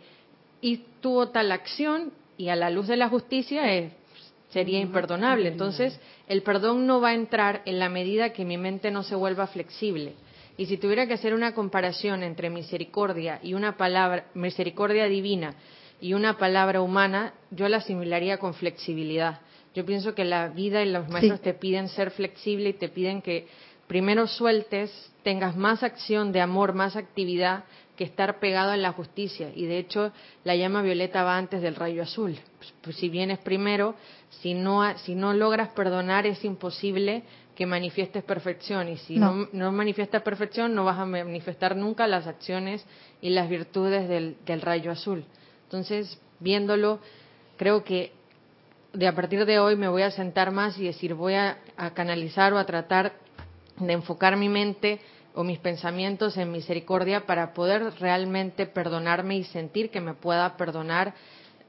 y tuvo tal acción y a la luz de la justicia es sería imperdonable. Entonces, el perdón no va a entrar en la medida que mi mente no se vuelva flexible. Y si tuviera que hacer una comparación entre misericordia y una palabra, misericordia divina y una palabra humana, yo la asimilaría con flexibilidad. Yo pienso que la vida y los maestros te piden ser flexible y te piden que primero sueltes, tengas más acción de amor, más actividad, que estar pegado en la justicia. Y de hecho, la llama violeta va antes del rayo azul. Pues, pues, si vienes primero, si no, si no logras perdonar, es imposible que manifiestes perfección. Y si no, no, manifiestas perfección, no vas a manifestar nunca las acciones y las virtudes del, del rayo azul. Entonces, viéndolo, creo que de a partir de hoy me voy a sentar más y decir, voy a canalizar o a tratar de enfocar mi mente o mis pensamientos en misericordia para poder realmente perdonarme y sentir que me pueda perdonar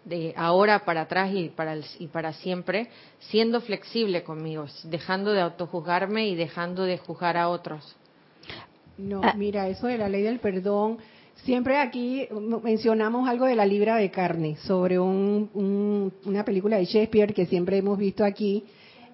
de ahora para atrás y para, y para siempre, siendo flexible conmigo, dejando de autojuzgarme y dejando de juzgar a otros. No, ah. mira, eso de la ley del perdón, siempre aquí mencionamos algo de la libra de carne, sobre una película de Shakespeare que siempre hemos visto aquí,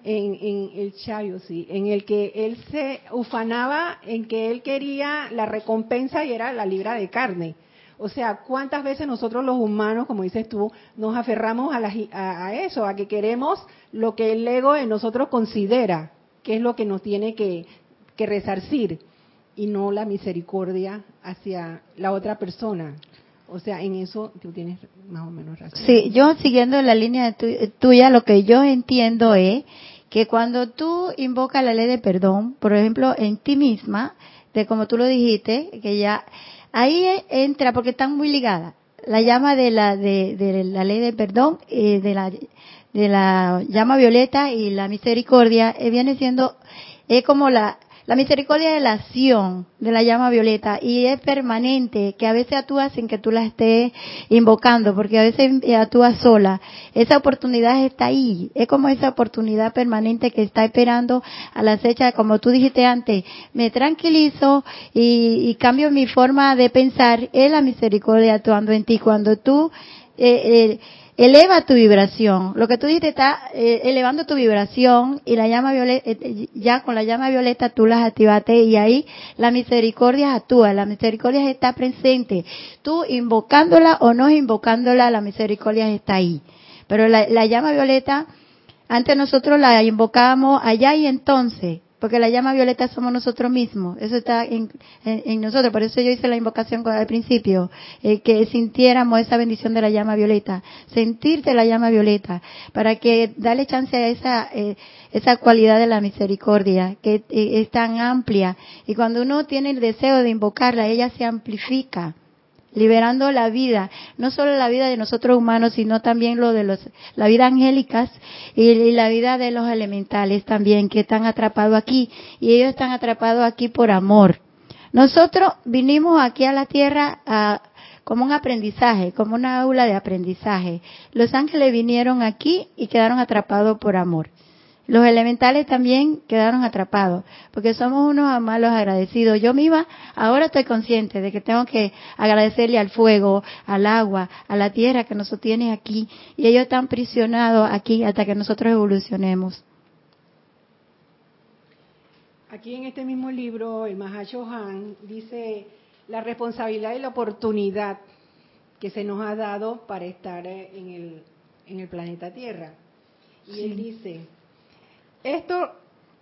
en, el Chayo, sí, en el que él se ufanaba en que él quería la recompensa y era la libra de carne. O sea, ¿cuántas veces nosotros los humanos, como dices tú, nos aferramos a, a, eso, a que queremos lo que el ego en nosotros considera que es lo que nos tiene que, resarcir y no la misericordia hacia la otra persona? O sea, en eso tú tienes más o menos razón. Sí, yo siguiendo la línea tuya, lo que yo entiendo es que cuando tú invocas la ley de perdón, por ejemplo, en ti misma, de como tú lo dijiste, que ya ahí entra porque están muy ligadas la llama de la de, la ley de perdón eh, de la de la llama violeta y la misericordia eh, viene siendo es como la la misericordia de la acción de la llama violeta y es permanente, que a veces actúa sin que tú la estés invocando, porque a veces actúa sola. Esa oportunidad está ahí, es como esa oportunidad permanente que está esperando a la fecha, como tú dijiste antes, me tranquilizo y, cambio mi forma de pensar, es la misericordia actuando en ti. Cuando tú eh, eh, eleva tu vibración. Lo que tú dijiste está eh, elevando tu vibración y la llama violeta, eh, eh, ya con la llama violeta tú las activaste y ahí la misericordia actúa, la misericordia está presente. Tú invocándola o no invocándola, la misericordia está ahí. Pero la, la llama violeta, antes nosotros la invocábamos allá y entonces, porque la llama violeta somos nosotros mismos, eso está en, nosotros, por eso yo hice la invocación al principio, eh, que sintiéramos esa bendición de la llama violeta, sentirte la llama violeta, para que darle chance a esa, eh, esa cualidad de la misericordia, que eh, es tan amplia, y cuando uno tiene el deseo de invocarla, ella se amplifica liberando la vida, no solo la vida de nosotros humanos, sino también lo de los, la vida angélicas y, la vida de los elementales también que están atrapados aquí y ellos están atrapados aquí por amor. Nosotros vinimos aquí a la tierra a, como un aprendizaje, como una aula de aprendizaje. Los ángeles vinieron aquí y quedaron atrapados por amor. Los elementales también quedaron atrapados, porque somos unos malos agradecidos. Yo misma ahora estoy consciente de que tengo que agradecerle al fuego, al agua, a la tierra que nos sostiene aquí, y ellos están prisionados aquí hasta que nosotros evolucionemos. Aquí en este mismo libro, el Mahashohan dice la responsabilidad y la oportunidad que se nos ha dado para estar en el, en el planeta Tierra. Y él dice, esto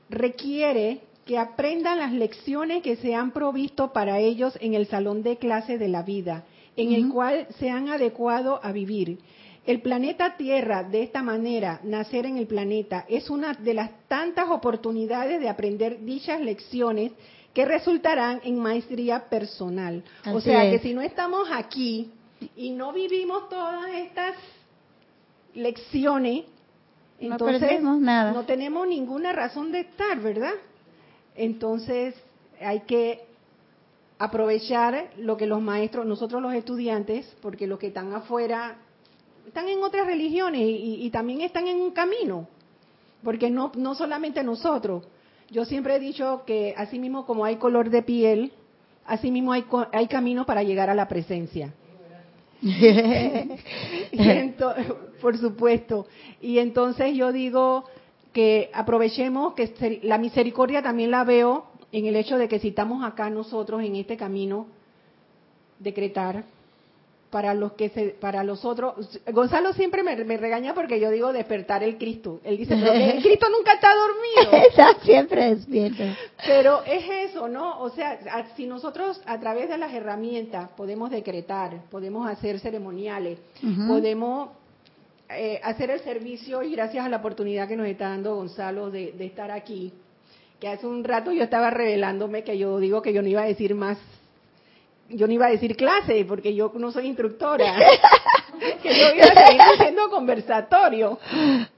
requiere que aprendan las lecciones que se han provisto para ellos en el salón de clase de la vida, en el cual se han adecuado a vivir. El planeta Tierra, de esta manera, nacer en el planeta, es una de las tantas oportunidades de aprender dichas lecciones que resultarán en maestría personal. o sea que si no estamos aquí y no vivimos todas estas lecciones, entonces, no tenemos ninguna razón de estar, ¿verdad? Entonces, hay que aprovechar lo que los maestros, nosotros los estudiantes, porque los que están afuera están en otras religiones y, también están en un camino, porque no, no solamente nosotros. Yo siempre he dicho que así mismo como hay color de piel, así mismo hay, hay camino para llegar a la presencia. por supuesto. Y entonces yo digo que aprovechemos que la misericordia también la veo en el hecho de que si estamos acá nosotros en este camino, decretar para los que se, para los otros. Gonzalo siempre me, regaña porque yo digo despertar el Cristo. Él dice, pero el Cristo nunca está dormido. Está siempre despierto. Pero es eso, ¿no? O sea, si nosotros a través de las herramientas podemos decretar, podemos hacer ceremoniales, podemos eh, hacer el servicio y gracias a la oportunidad que nos está dando Gonzalo de, de estar aquí, que hace un rato yo estaba revelándome que yo digo que yo no iba a decir más yo no iba a decir clase porque yo no soy instructora, que yo iba a seguir haciendo conversatorio.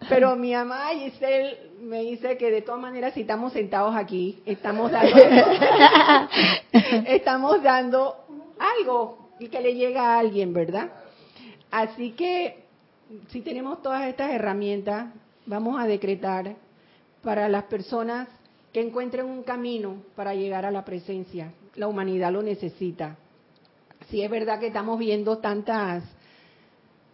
Pero mi mamá Giselle me dice que de todas maneras si estamos sentados aquí, estamos dando, estamos dando algo y que le llega a alguien, ¿verdad? Así que si tenemos todas estas herramientas, vamos a decretar para las personas que encuentren un camino para llegar a la presencia. La humanidad lo necesita. Si es verdad que estamos viendo tantas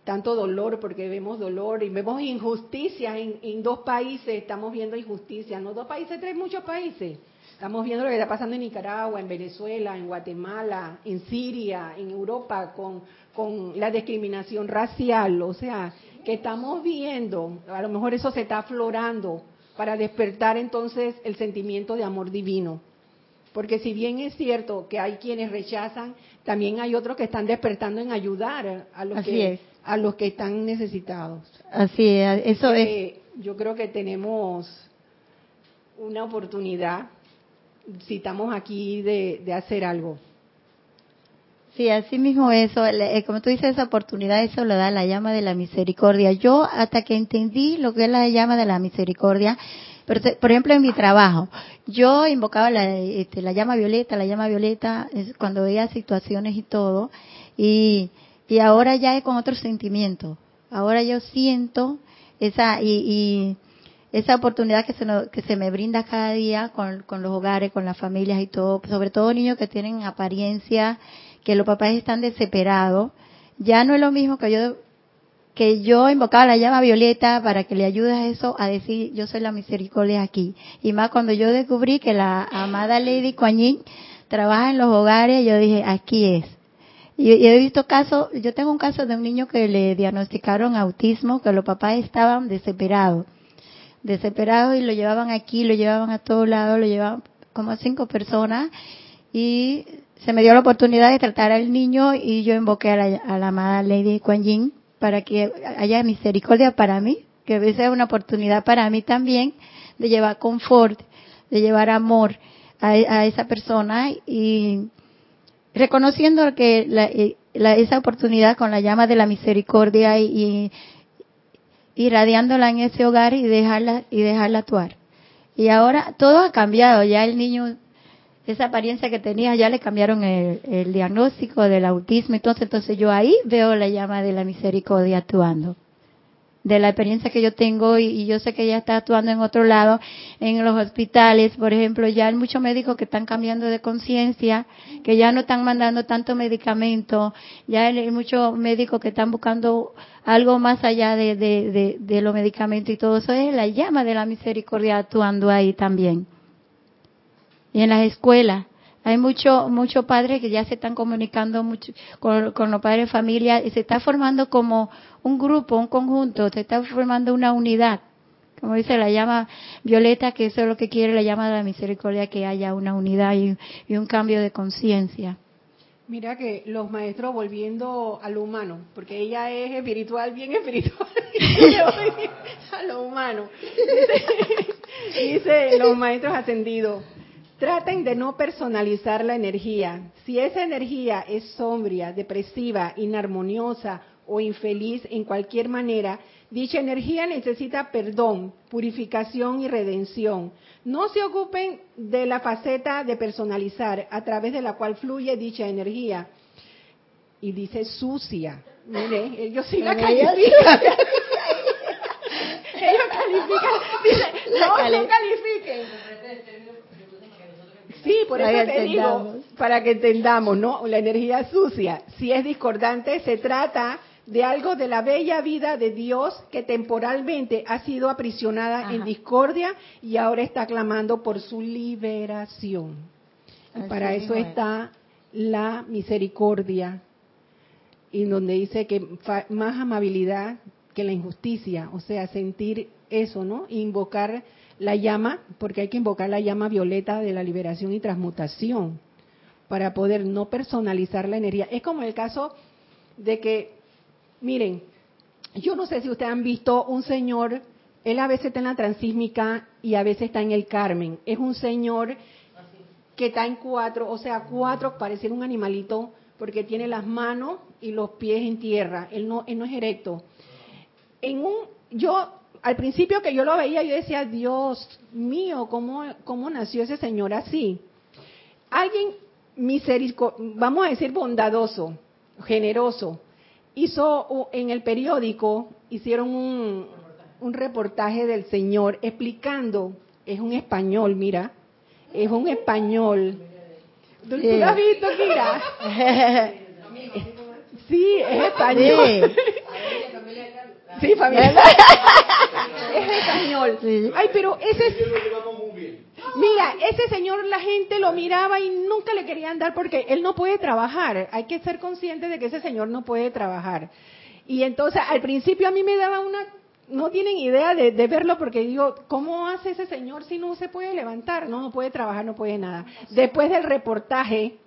tanto dolor, porque vemos dolor y vemos injusticias en, dos países, estamos viendo injusticias, no dos países, tres, muchos países. Estamos viendo lo que está pasando en Nicaragua, en Venezuela, en Guatemala, en Siria, en Europa, con, con la discriminación racial. O sea, que estamos viendo, a lo mejor eso se está aflorando para despertar entonces el sentimiento de amor divino. Porque si bien es cierto que hay quienes rechazan, también hay otros que están despertando en ayudar a los, que, a los que están necesitados. Así es, eso es. Yo creo que tenemos una oportunidad, si estamos aquí, de, de hacer algo. Sí, así mismo eso, eh, como tú dices, esa oportunidad, eso lo da la llama de la misericordia. Yo hasta que entendí lo que es la llama de la misericordia, por ejemplo, en mi trabajo, yo invocaba la, este, la llama violeta, la llama violeta, cuando veía situaciones y todo, y, y ahora ya es con otro sentimiento. Ahora yo siento esa, y, y esa oportunidad que se, que se me brinda cada día con, con los hogares, con las familias y todo, sobre todo niños que tienen apariencia, que los papás están desesperados. Ya no es lo mismo que yo que yo invocaba la llama violeta para que le ayude a eso a decir yo soy la misericordia aquí. Y más cuando yo descubrí que la amada Lady Kuan trabaja en los hogares, yo dije, aquí es. Y, he visto casos, yo tengo un caso de un niño que le diagnosticaron autismo, que los papás estaban desesperados, desesperados y lo llevaban aquí, lo llevaban a todos lados, lo llevaban como a cinco personas y se me dio la oportunidad de tratar al niño y yo invoqué a la, a la amada Lady Kuan Yin para que haya misericordia para mí, que sea una oportunidad para mí también de llevar confort, de llevar amor a, esa persona y reconociendo que eh, esa oportunidad con la llama de la misericordia y, irradiándola en ese hogar y dejarla y dejarla actuar. Y ahora todo ha cambiado, ya el niño esa apariencia que tenía, ya le cambiaron el, diagnóstico del autismo, entonces, entonces yo ahí veo la llama de la misericordia actuando. de la experiencia que yo tengo y, yo sé que ella está actuando en otro lado, en los hospitales, por ejemplo, ya hay muchos médicos que están cambiando de conciencia, que ya no están mandando tanto medicamento, ya hay muchos médicos que están buscando algo más allá de, de, de los medicamentos y todo eso es la llama de la misericordia actuando ahí también. Y en las escuelas, hay muchos mucho padres que ya se están comunicando mucho con, los padres de familia y se está formando como un grupo, un conjunto, se está formando una unidad. Como dice la llama Violeta, que eso es lo que quiere la llama de la misericordia, que haya una unidad y, un cambio de conciencia. Mira que los maestros volviendo a lo humano, porque ella es espiritual, bien espiritual, a lo humano. dice los maestros ascendidos, Traten de no personalizar la energía. Si esa energía es sombria, depresiva, inarmoniosa o infeliz en cualquier manera, dicha energía necesita perdón, purificación y redención. No se ocupen de la faceta de personalizar a través de la cual fluye dicha energía. Y dice sucia. Mire, ellos sí la califican. ellos califican. Dice, no, no califiquen. Sí, por eso te digo, para que entendamos, ¿no? La energía sucia, si es discordante, se trata de algo de la bella vida de Dios que temporalmente ha sido aprisionada en discordia y ahora está clamando por su liberación. Y para eso está la misericordia, y donde dice que más amabilidad que la injusticia, o sea, sentir eso, ¿no? Invocar la llama, porque hay que invocar la llama violeta de la liberación y transmutación para poder no personalizar la energía. Es como el caso de que, miren, yo no sé si ustedes han visto un señor, él a veces está en la transísmica y a veces está en el Carmen. Es un señor que está en cuatro, o sea, cuatro, parece un animalito, porque tiene las manos y los pies en tierra. Él no, él no es erecto. En un, yo al principio que yo lo veía, yo decía, Dios mío, ¿cómo, cómo nació ese señor así? Alguien misericordioso, vamos a decir bondadoso, generoso, hizo en el periódico, hicieron un, un reportaje del señor explicando, es un español, mira, es un español. ¿Tú, lo has visto, Kira? Sí, es español. Sí, familia. es español. Ay, pero ese Mira, ese señor la gente lo miraba y nunca le querían dar porque él no puede trabajar. Hay que ser consciente de que ese señor no puede trabajar. Y entonces al principio a mí me daba una no tienen idea de, de, verlo porque digo, ¿cómo hace ese señor si no se puede levantar? No, no puede trabajar, no puede nada. Después del reportaje,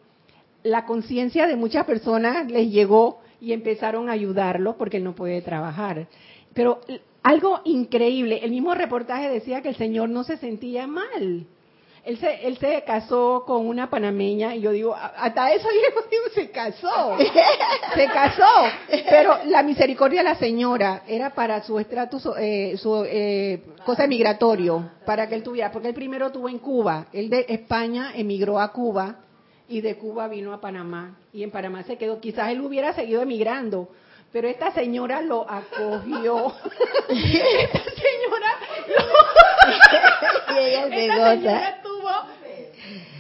la conciencia de muchas personas les llegó y empezaron a ayudarlo porque él no puede trabajar. Pero algo increíble, el mismo reportaje decía que el señor no se sentía mal. Él se, él se casó con una panameña y yo digo, hasta eso digo, se casó, se casó. Pero la misericordia de la señora era para su estrato, eh, su eh, cosa migratorio, para que él tuviera, porque él primero tuvo en Cuba, él de España emigró a Cuba y de Cuba vino a Panamá y en Panamá se quedó. Quizás él hubiera seguido emigrando, pero esta señora lo acogió. esta señora y ella se esta señora tuvo,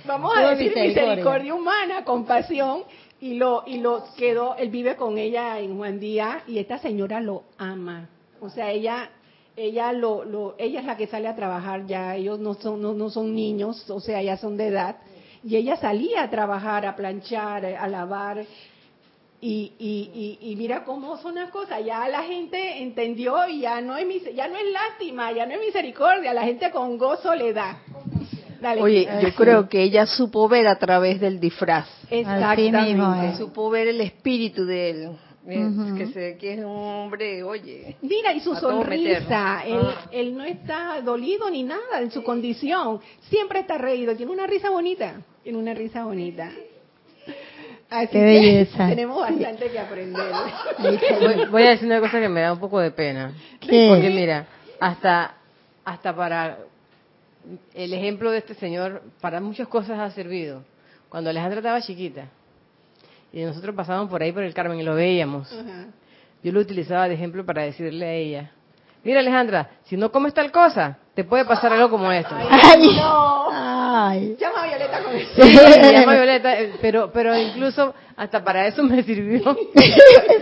vamos a decir, misericordia. humana, compasión y lo y lo quedó. Él vive con ella en Juan Díaz y esta señora lo ama. O sea, ella ella lo, lo ella es la que sale a trabajar ya. Ellos no son no, no son niños, o sea, ya son de edad y ella salía a trabajar, a planchar, a lavar. Y, y, y, mira cómo son las cosas. Ya la gente entendió y ya no, es, ya no es lástima, ya no es misericordia. La gente con gozo le da. Oye, yo creo que ella supo ver a través del disfraz. Exactamente. Supo ver el espíritu de él. Que, se, que es un hombre, oye. Mira, y su sonrisa, él, ah. él, no está dolido ni nada en su condición, siempre está reído, tiene una risa bonita en una risa bonita. Así Qué belleza. tenemos bastante que aprender. Voy, a decir una cosa que me da un poco de pena. Porque mira, hasta, hasta para el ejemplo de este señor, para muchas cosas ha servido. Cuando Alejandra estaba chiquita y nosotros pasábamos por ahí por el Carmen y lo veíamos, yo lo utilizaba de ejemplo para decirle a ella, mira Alejandra, si no comes tal cosa, te puede pasar algo como esto. Ay, no. Ay. Llama a Violeta con eso. Sí, llama a Violeta, eh, pero, pero incluso hasta para eso me sirvió.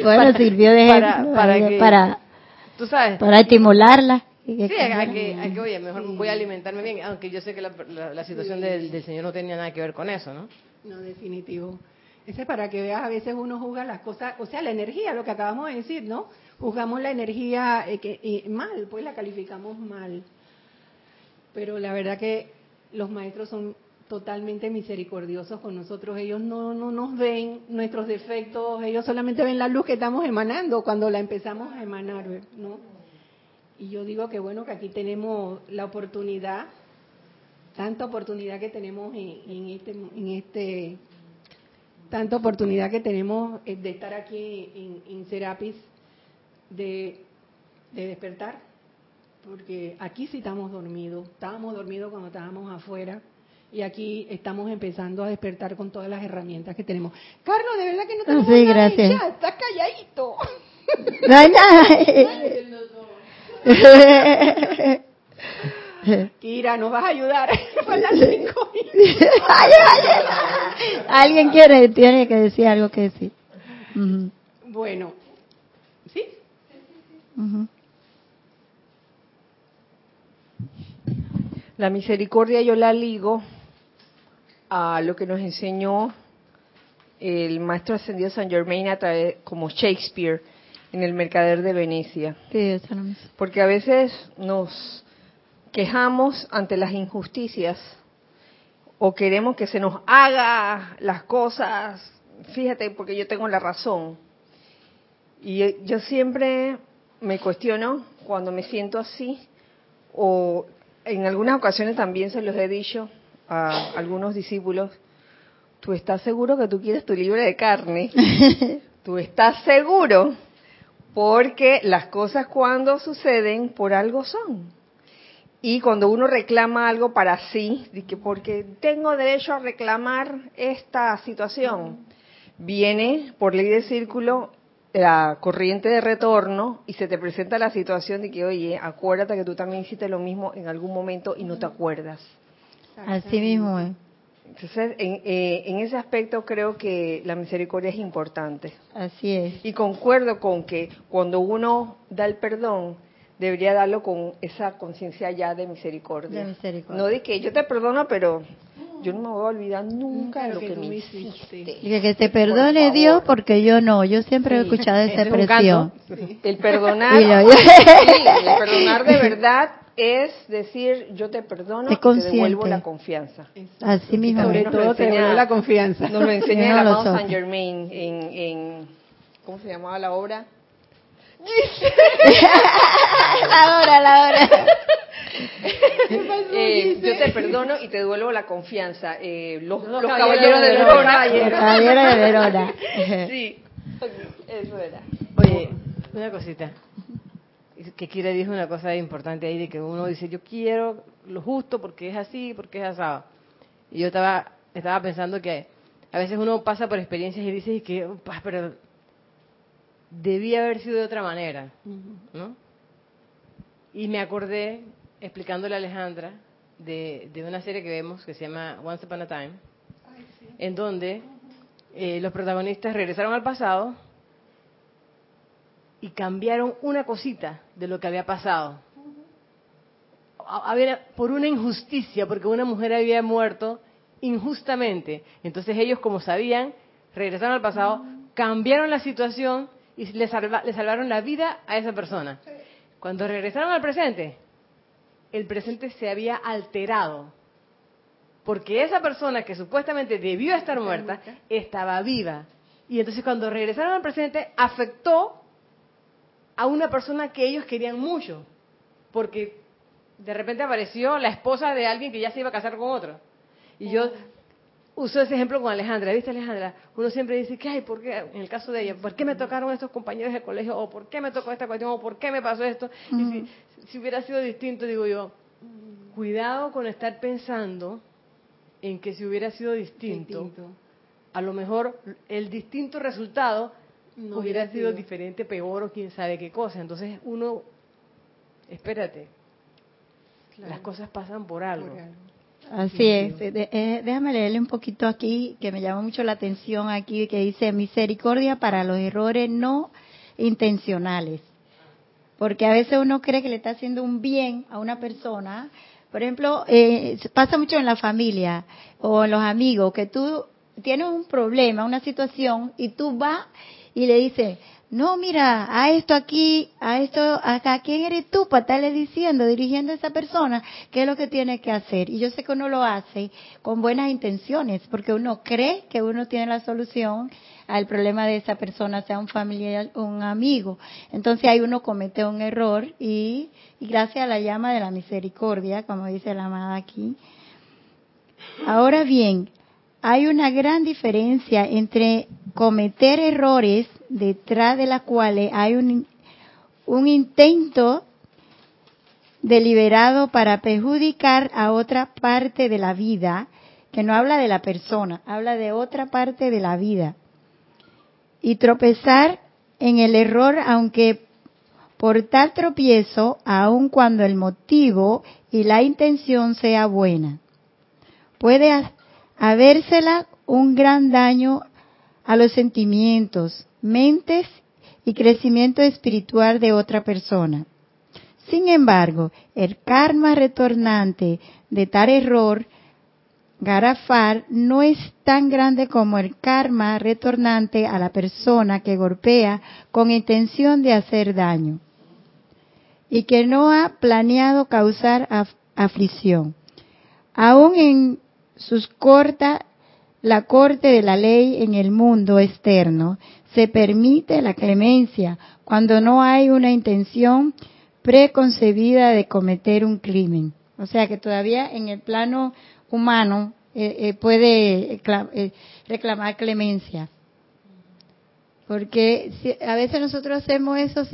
bueno, sirvió de ejemplo, para, para, para, tú sabes, para estimularla. Sí, hay que, hay que, oye, mejor voy a alimentarme bien, aunque yo sé que la, la, situación del, del, Señor no tenía nada que ver con eso, ¿no? No, definitivo. Ese es para que veas, a veces uno juzga las cosas, o sea, la energía, lo que acabamos de decir, ¿no? Juzgamos la energía eh, que, eh, mal, pues la calificamos mal. Pero la verdad que los maestros son totalmente misericordiosos con nosotros. Ellos no, no nos ven nuestros defectos, ellos solamente ven la luz que estamos emanando cuando la empezamos a emanar, ¿no? Y yo digo que bueno, que aquí tenemos la oportunidad, tanta oportunidad que tenemos en, este, en este, tanta oportunidad que tenemos eh, de estar aquí en, en Serapis, de, de despertar, porque aquí sí estamos dormidos, estábamos dormidos cuando estábamos afuera, y aquí estamos empezando a despertar con todas las herramientas que tenemos. Carlos, de verdad que no tenemos sí, gracias. estás calladito. No hay nada. Kira, nos vas a ayudar. Alguien quiere, tiene que decir algo que decir. Bueno, ¿sí? La misericordia yo la ligo a lo que nos enseñó el maestro ascendido San Germain a través, como Shakespeare en el mercader de Venecia. Porque a veces nos quejamos ante las injusticias o queremos que se nos haga las cosas, fíjate, porque yo tengo la razón. Y yo siempre me cuestiono cuando me siento así, o en algunas ocasiones también se los he dicho a algunos discípulos, tú estás seguro que tú quieres tu libre de carne, tú estás seguro porque las cosas cuando suceden por algo son. Y cuando uno reclama algo para sí, porque tengo derecho a reclamar esta situación, viene por ley de círculo la corriente de retorno y se te presenta la situación de que, oye, acuérdate que tú también hiciste lo mismo en algún momento y no te acuerdas. Así mismo es. Entonces, eh, en, ese aspecto creo que la misericordia es importante. Así es. Y concuerdo con que cuando uno da el perdón, debería darlo con esa conciencia ya de misericordia. De misericordia. No de que yo te perdono, pero yo no me voy a olvidar nunca de lo que, me hiciste. Y que te perdone Dios porque yo no. Yo siempre he escuchado esa expresión. El perdonar, el perdonar de verdad es decir, yo te perdono y te devuelvo la confianza. Así mismo. Sobre todo te devuelvo la confianza. Nos lo enseña el amado Saint Germain en, en, ¿cómo se llamaba la obra? la hora, la hora. eh, yo te perdono y te devuelvo la confianza. Eh, los, los, caballeros, de Verona. Caballeros de Verona. sí, eso era. Oye, una cosita que quiere dijo una cosa importante ahí de que uno dice yo quiero lo justo porque es así porque es asado y yo estaba estaba pensando que a veces uno pasa por experiencias y dice que pero debía haber sido de otra manera ¿no? y me acordé explicándole a Alejandra de, de, una serie que vemos que se llama Once Upon a Time en donde eh, los protagonistas regresaron al pasado y cambiaron una cosita de lo que había pasado. Por una injusticia, porque una mujer había muerto injustamente. Entonces ellos, como sabían, regresaron al pasado, cambiaron la situación y le, le salvaron la vida a esa persona. Cuando regresaron al presente, el presente se había alterado. Porque esa persona que supuestamente debió estar muerta, estaba viva. Y entonces cuando regresaron al presente, afectó a una persona que ellos querían mucho, porque de repente apareció la esposa de alguien que ya se iba a casar con otro. Y yo uso ese ejemplo con Alejandra. ¿Viste, Alejandra? Uno siempre dice, ¿qué hay? ¿Por qué? En el caso de ella, ¿por qué me tocaron estos compañeros de colegio? ¿O por qué me tocó esta cuestión? ¿O por qué me pasó esto? Y si, hubiera sido distinto, digo yo, cuidado con estar pensando en que si hubiera sido distinto. a lo mejor el distinto resultado no hubiera sido, diferente, peor o quién sabe qué cosa. Entonces uno espérate, las cosas pasan por algo. Así es. Eh, déjame leerle un poquito aquí, que me llama mucho la atención aquí, que dice misericordia para los errores no intencionales. Porque a veces uno cree que le está haciendo un bien a una persona. Por ejemplo, eh, pasa mucho en la familia o en los amigos, que tú tienes un problema, una situación, y tú vas y le dices, no, mira, a esto aquí, a esto acá, ¿quién eres tú para estarle diciendo, dirigiendo a esa persona qué es lo que tiene que hacer? Y yo sé que uno lo hace con buenas intenciones, porque uno cree que uno tiene la solución al problema de esa persona, sea un familiar o un amigo. Entonces ahí uno comete un error y, y gracias a la llama de la misericordia, como dice la amada aquí. Ahora bien, hay una gran diferencia entre cometer errores detrás de las cuales hay un, un intento deliberado para perjudicar a otra parte de la vida, que no habla de la persona, habla de otra parte de la vida. Y tropezar en el error, aunque por tal tropiezo, aun cuando el motivo y la intención sea buena. Puede habérsela un gran daño a los sentimientos, mentes y crecimiento espiritual de otra persona. Sin embargo, el karma retornante de tal error garafar no es tan grande como el karma retornante a la persona que golpea con intención de hacer daño y que no ha planeado causar aflicción. Aún en sus corta la corte de la ley en el mundo externo, se permite la clemencia cuando no hay una intención preconcebida de cometer un crimen. O sea que todavía en el plano humano eh, eh, puede eh, reclamar clemencia. Porque a veces nosotros hacemos eso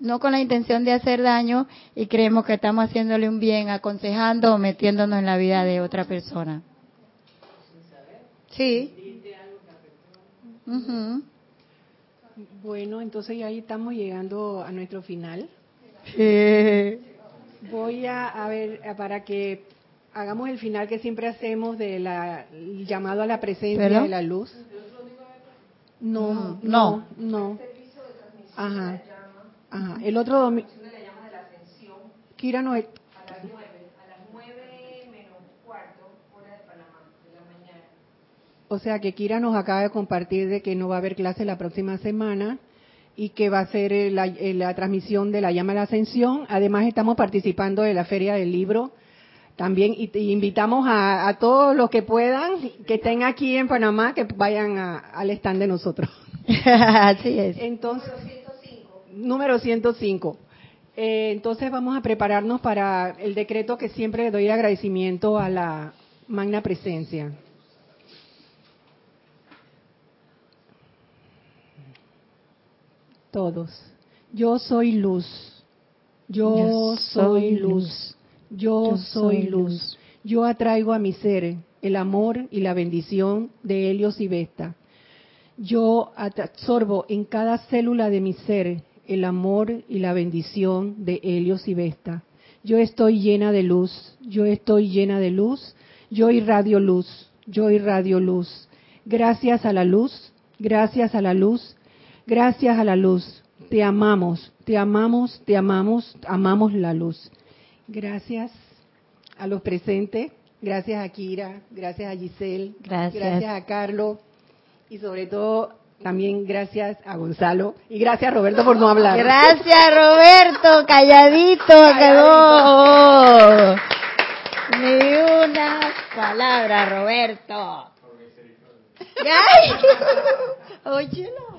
no con la intención de hacer daño y creemos que estamos haciéndole un bien, aconsejando o metiéndonos en la vida de otra persona. Sí. Bueno, entonces ya ahí estamos llegando a nuestro final. Voy a, ver, para que hagamos el final que siempre hacemos del llamado a la presencia de la luz. No, no, no. Ajá. Ajá. El otro domingo. Kira no, O sea que Kira nos acaba de compartir de que no va a haber clase la próxima semana y que va a ser eh, eh, la, transmisión de la llama de la ascensión. Además estamos participando de la feria del libro también y, invitamos a, todos los que puedan, que estén aquí en Panamá, que vayan al stand de nosotros. Así es. Entonces, número 105. Número 105. Eh, entonces vamos a prepararnos para el decreto que siempre doy agradecimiento a la magna presencia. Todos. Yo soy luz. Yo, soy luz. Yo, soy luz. Yo atraigo a mi ser el amor y la bendición de Helios y Vesta. Yo absorbo en cada célula de mi ser el amor y la bendición de Helios y Vesta. Yo estoy llena de luz, yo estoy llena de luz, yo irradio luz, yo irradio luz. Gracias a la luz, gracias a la luz, Gracias a la luz. Te amamos, te amamos, te amamos, amamos la luz. Gracias a los presentes, gracias a Kira, gracias a Giselle, gracias, a Carlos y sobre todo también gracias a Gonzalo y gracias Roberto por no hablar. Gracias Roberto, calladito, quedó. Ni una palabra, Roberto. Óyelo.